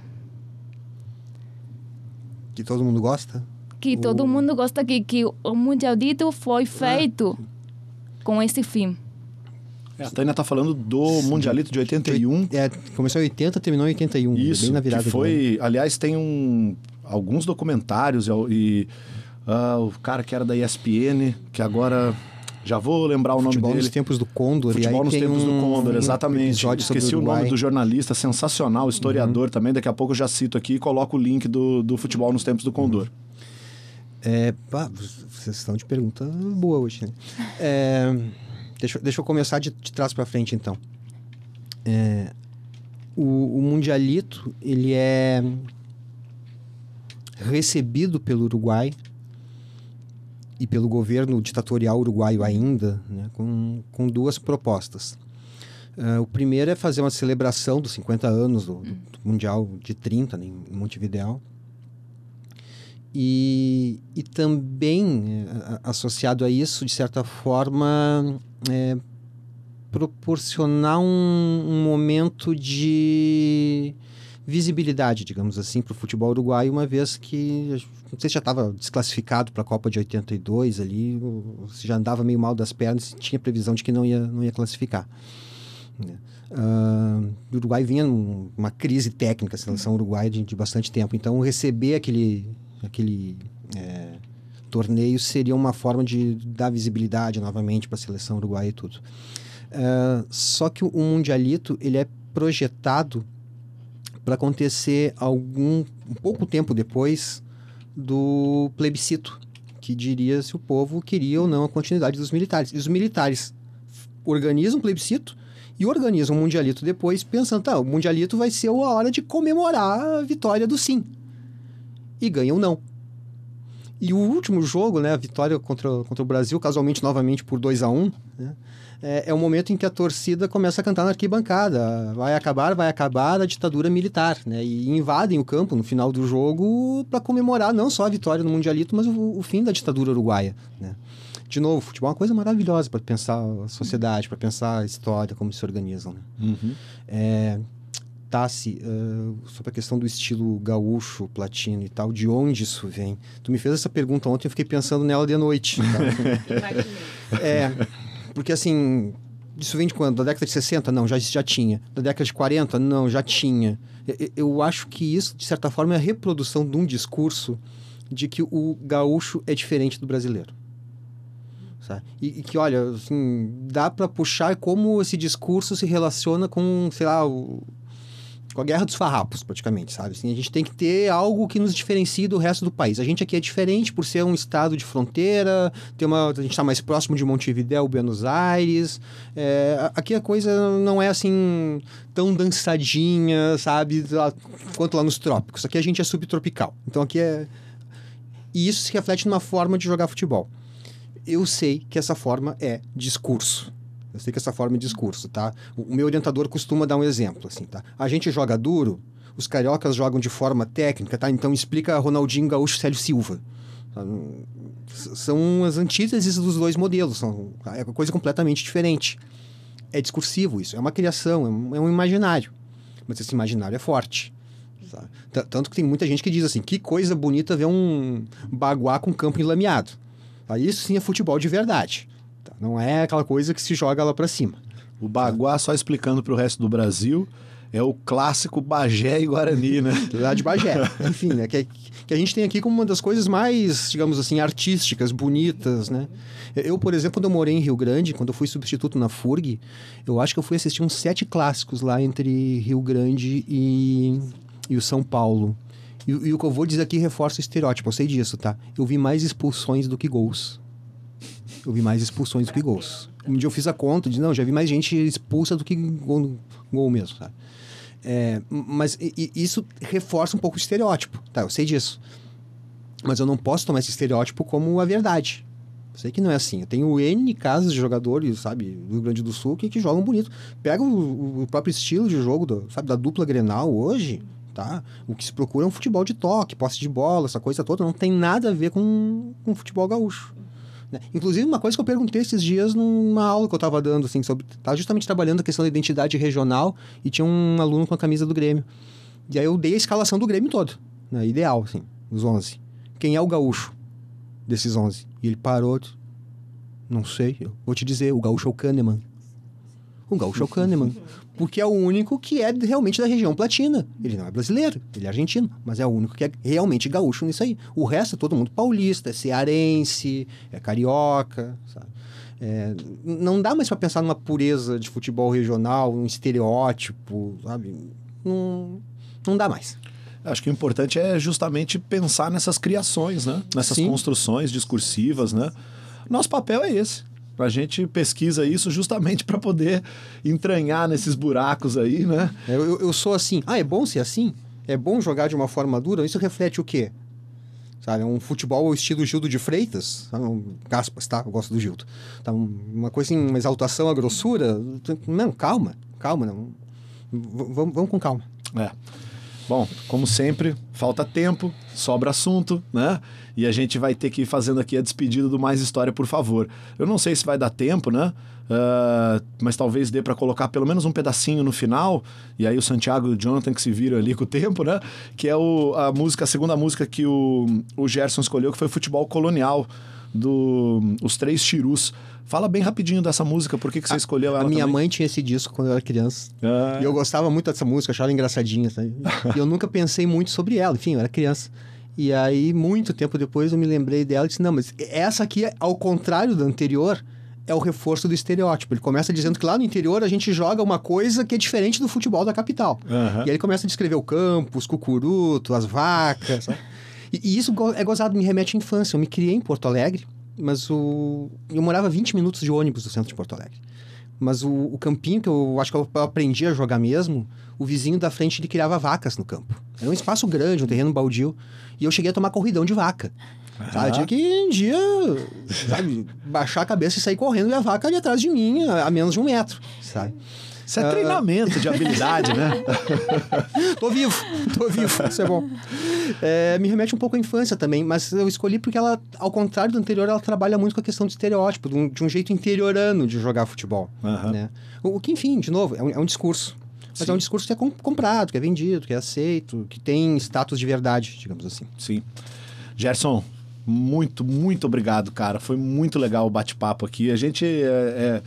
Que todo mundo gosta? Que todo mundo gosta que, que o Mundialito foi feito com esse fim. É, a Tânia tá falando do Mundialito de 81. É, começou em 80, terminou em 81. Isso, bem na virada que do foi... Aliás, tem um, alguns documentários e, ah, o cara que era da ESPN, que agora... Já vou lembrar o nome Futebol dele. nos tempos do Condor. Futebol nos tem tempos do um- Condor, um exatamente. sobre Esqueci o nome. Uhum. do jornalista, sensacional, historiador também. Daqui a pouco eu já cito aqui e coloco o link do, do Futebol nos tempos do Condor. É, pá, vocês estão de pergunta boa hoje, né? É, deixa, deixa eu começar de, de trás para frente, então. É, o, o Mundialito, ele é recebido pelo Uruguai e pelo governo ditatorial uruguaio ainda, né, com, com duas propostas. É, o primeiro é fazer uma celebração dos 50 anos do, do Mundial de 30, né, em Montevideo. E, e também, é, associado a isso, de certa forma, é, proporcionar um, um momento de visibilidade, digamos assim, para o futebol uruguaio, uma vez que, não sei se já estava desclassificado para a Copa de 82 ali, se já andava meio mal das pernas tinha previsão de que não ia, não ia classificar. né? Ah, o Uruguai vinha numa crise técnica, a seleção uruguaia, de, de bastante tempo. Então, receber aquele, aquele é, torneio seria uma forma de dar visibilidade novamente para a seleção uruguaia e tudo. Ah, só que o Mundialito ele é projetado para acontecer algum um pouco tempo depois do plebiscito, que diria se o povo queria ou não a continuidade dos militares. E os militares organizam o plebiscito e organizam o Mundialito depois, pensando, tá, o Mundialito vai ser a hora de comemorar a vitória do sim. E ganham não. E o último jogo, né, a vitória contra, contra o Brasil, casualmente novamente por 2 a 1 né, é, é o momento em que a torcida começa a cantar na arquibancada. Vai acabar, vai acabar a ditadura militar, né? E invadem o campo no final do jogo para comemorar não só a vitória no Mundialito, mas o, o fim da ditadura uruguaia, né? De novo, futebol é uma coisa maravilhosa para pensar a sociedade, para pensar a história, como se organizam. Né? É, Tassi, uh, sobre a questão do estilo gaúcho, platino e tal, de onde isso vem? Tu me fez essa pergunta ontem, eu fiquei pensando nela de noite. tá? é, porque assim, isso vem de quando? Da década de 60? Não, já, já tinha. Da década de 40? Não, já tinha. Eu, eu acho que isso, de certa forma, é a reprodução de um discurso de que o gaúcho é diferente do brasileiro. E, e que, olha, assim, dá para puxar como esse discurso se relaciona com, sei lá, o, com a guerra dos farrapos, praticamente, sabe? Assim, a gente tem que ter algo que nos diferencie do resto do país. A gente aqui é diferente por ser um estado de fronteira, ter uma, a gente está mais próximo de Montevidéu, Buenos Aires. É, aqui a coisa não é assim tão dançadinha, sabe? Quanto lá nos trópicos. Aqui a gente é subtropical. Então aqui é. E isso se reflete numa forma de jogar futebol. Eu sei que essa forma é discurso. Eu sei que essa forma é discurso, tá? O meu orientador costuma dar um exemplo, assim, tá? A gente joga duro, os cariocas jogam de forma técnica, tá? Então explica Ronaldinho Gaúcho Célio Silva. tá? São as antíteses dos dois modelos, são é coisa completamente diferente. É discursivo isso, é uma criação, é um, é um imaginário. Mas esse imaginário é forte. sabe? T- Tanto que tem muita gente que diz assim, que coisa bonita ver um baguá com campo enlameado. Tá? Isso sim é futebol de verdade. Tá? Não é aquela coisa que se joga lá pra cima. O Baguá, só explicando para o resto do Brasil, é o clássico Bagé e Guarani, né? lá de Bagé. Enfim, né? Que, que a gente tem aqui como uma das coisas mais, digamos assim, artísticas, bonitas, né? Eu, por exemplo, quando eu morei em Rio Grande, quando eu fui substituto na FURG, eu acho que eu fui assistir uns sete clássicos lá entre Rio Grande e, e o São Paulo. E, e o que eu vou dizer aqui reforça o estereótipo, eu sei disso, tá? Eu vi mais expulsões do que gols. Eu vi mais expulsões do que gols. Um dia eu fiz a conta, de não, já vi mais gente expulsa do que gol, gol mesmo, sabe? É, mas i- isso reforça um pouco o estereótipo, tá? Eu sei disso. Mas eu não posso tomar esse estereótipo como a verdade. Eu sei que não é assim. Eu tenho N casos de jogadores, sabe, do Rio Grande do Sul que, que jogam bonito. Pega o, o próprio estilo de jogo, do, sabe, da dupla Grenal hoje, tá? O que se procura é um futebol de toque, posse de bola, essa coisa toda. Não tem nada a ver com, com futebol gaúcho. Né? Inclusive, uma coisa que eu perguntei esses dias numa aula que eu estava dando, assim, sobre. Estava justamente trabalhando a questão da identidade regional e tinha um aluno com a camisa do Grêmio. E aí eu dei a escalação do Grêmio todo, né? Ideal, assim, os 11. Quem é o gaúcho desses 11? E ele parou. Não sei, eu vou te dizer, o gaúcho é o Kahneman. O gaúcho é o Kahneman. Porque é o único que é realmente da região platina. Ele não é brasileiro, ele é argentino, mas é o único que é realmente gaúcho nisso aí. O resto é todo mundo paulista, é cearense, é carioca, sabe? É, não dá mais para pensar numa pureza de futebol regional, um estereótipo, sabe? Não, não dá mais. Acho que o importante é justamente pensar nessas criações, né? Nessas Sim. construções discursivas, né? Nosso papel é esse. A gente pesquisa isso justamente para poder entranhar nesses buracos aí, né? Eu, eu- eu sou assim. Ah, é bom ser assim? É bom jogar de uma forma dura? Isso reflete o quê? Sabe, um futebol estilo Gildo de Freitas, sabe? Um, aspas, tá? Eu gosto do Gildo. Tá, um- uma coisa assim, uma exaltação à grossura. Não, calma, calma, não. V- vamos, vamos com calma. É. Bom, como sempre, falta tempo, sobra assunto, né? E a gente vai ter que ir fazendo aqui a despedida do Mais História, por favor. Eu não sei se vai dar tempo, né? Ah, mas talvez dê para colocar pelo menos um pedacinho no final, e aí o Santiago e o Jonathan que se viram ali com o tempo, né? Que é o, a música, a segunda música que o, o Gerson escolheu, que foi Futebol Colonial, do Os Três Chirus. Fala bem rapidinho dessa música, por que, que você escolheu ela A minha também? mãe tinha esse disco quando eu era criança. Ah. E eu gostava muito dessa música, achava ela engraçadinha. Sabe? e eu nunca pensei muito sobre ela, enfim, eu era criança. E aí, muito tempo depois, eu me lembrei dela e disse: Não, mas essa aqui, ao contrário da anterior, é o reforço do estereótipo. Ele começa dizendo que lá no interior a gente joga uma coisa que é diferente do futebol da capital. Aham. E aí ele começa a descrever o campo, os cucurutos, as vacas. E, e isso é gozado, me remete à infância. Eu me criei em Porto Alegre, mas o... eu morava 20 minutos de ônibus do centro de Porto Alegre. Mas o, o campinho que eu acho que eu aprendi a jogar mesmo, o vizinho da frente ele criava vacas no campo. Era um espaço grande, um terreno baldio. E eu cheguei a tomar corridão de vaca. Sabe? Tinha que um dia, sabe, baixar a cabeça e sair correndo e a vaca ali atrás de mim, a, a menos de um metro, sabe? Isso é treinamento de habilidade, né? tô vivo, tô vivo, isso é bom. É, me remete um pouco à infância também, mas eu escolhi porque ela, ao contrário do anterior, ela trabalha muito com a questão do estereótipo, de um, de um jeito interiorano de jogar futebol. Né? O, o que, enfim, de novo, é um, é um discurso. Mas é um discurso que é com- comprado, que é vendido, que é aceito, que tem status de verdade, digamos assim. Sim. Gerson, muito, muito obrigado, cara. Foi muito legal o bate-papo aqui. A gente é, é-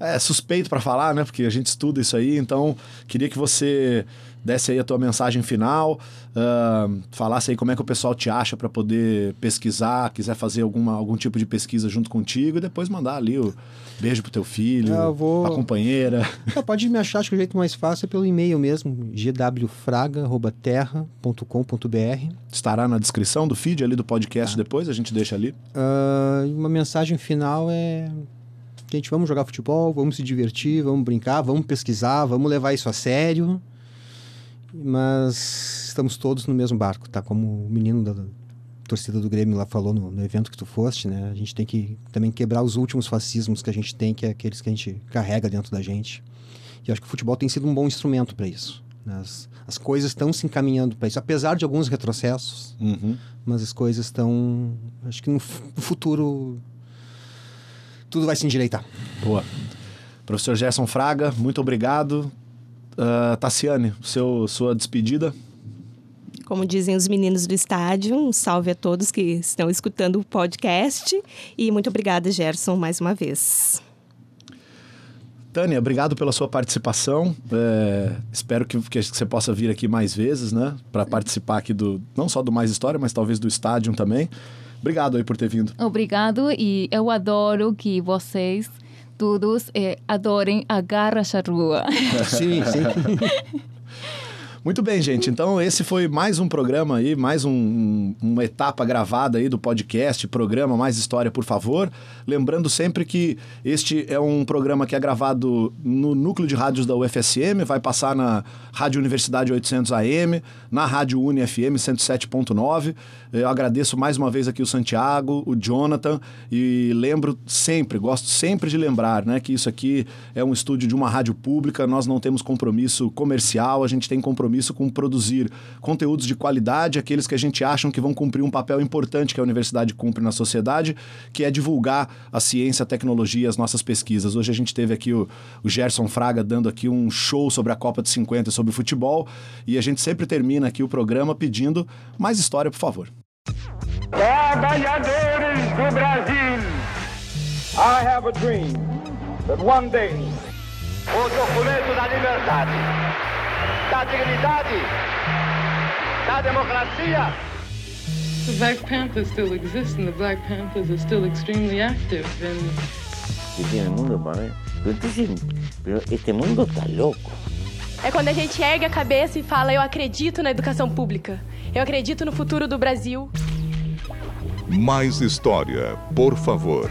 é suspeito para falar, né? Porque a gente estuda isso aí. Então, queria que você desse aí a tua mensagem final, ah, falasse aí como é que o pessoal te acha para poder pesquisar, quiser fazer alguma, algum tipo de pesquisa junto contigo e depois mandar ali o beijo pro teu filho, Eu vou- pra companheira. É, pode me achar, acho que o jeito mais fácil é pelo e-mail mesmo, gwfraga.terra.com.br. Estará na descrição do feed ali do podcast depois, a gente deixa ali. Ah, e uma mensagem final é: gente, vamos jogar futebol, vamos se divertir, vamos brincar, vamos pesquisar, vamos levar isso a sério. Mas estamos todos no mesmo barco, tá? Como o menino da torcida do Grêmio lá falou no, no evento que tu foste, né? A gente tem que também quebrar os últimos fascismos que a gente tem, que é aqueles que a gente carrega dentro da gente. E acho que o futebol tem sido um bom instrumento para isso. As, as coisas estão se encaminhando para isso, apesar de alguns retrocessos, Uhum. mas as coisas estão. Acho que no futuro tudo vai se endireitar. Boa. Professor Gerson Fraga, muito obrigado. Ah, Tassiane, seu, sua despedida. Como dizem os meninos do estádio, um salve a todos que estão escutando o podcast. E muito obrigada, Gerson, mais uma vez. Tânia, obrigado pela sua participação. É, espero que, que você possa vir aqui mais vezes, né? Para participar aqui do não só do Mais História, mas talvez do estádio também. Obrigado aí por ter vindo. Obrigado e eu adoro que vocês todos eh, adorem a Garra Charrua. Sim, sim. Muito bem, gente. Então, esse foi mais um programa aí, mais um- um- uma etapa gravada aí do podcast, programa Mais História, por favor. Lembrando sempre que este é um programa que é gravado no núcleo de rádios da UFSM, vai passar na Rádio Universidade 800 AM, na Rádio Uni FM 107.9. Eu agradeço mais uma vez aqui o Santiago, o Jonathan, e lembro sempre, gosto sempre de lembrar, né, que isso aqui é um estúdio de uma rádio pública, nós não temos compromisso comercial, a gente tem compromisso compromisso com produzir conteúdos de qualidade, aqueles que a gente acham que vão cumprir um papel importante que a universidade cumpre na sociedade, que é divulgar a ciência, a tecnologia, as nossas pesquisas. Hoje a gente teve aqui o, o Gerson Fraga dando aqui um show sobre a Copa de 50 sobre futebol, e a gente sempre termina aqui o programa pedindo mais história, por favor. Trabalhadores do Brasil, I have a dream that one day O documento da liberdade, da dignidade, da democracia. The Black Panthers still exist, and the Black Panthers are still extremely active. And ¿Qué tiene el mundo pero este mundo está loco. É quando a gente ergue a cabeça e fala: Eu acredito na educação pública. Eu acredito no futuro do Brasil. Mais história, por favor.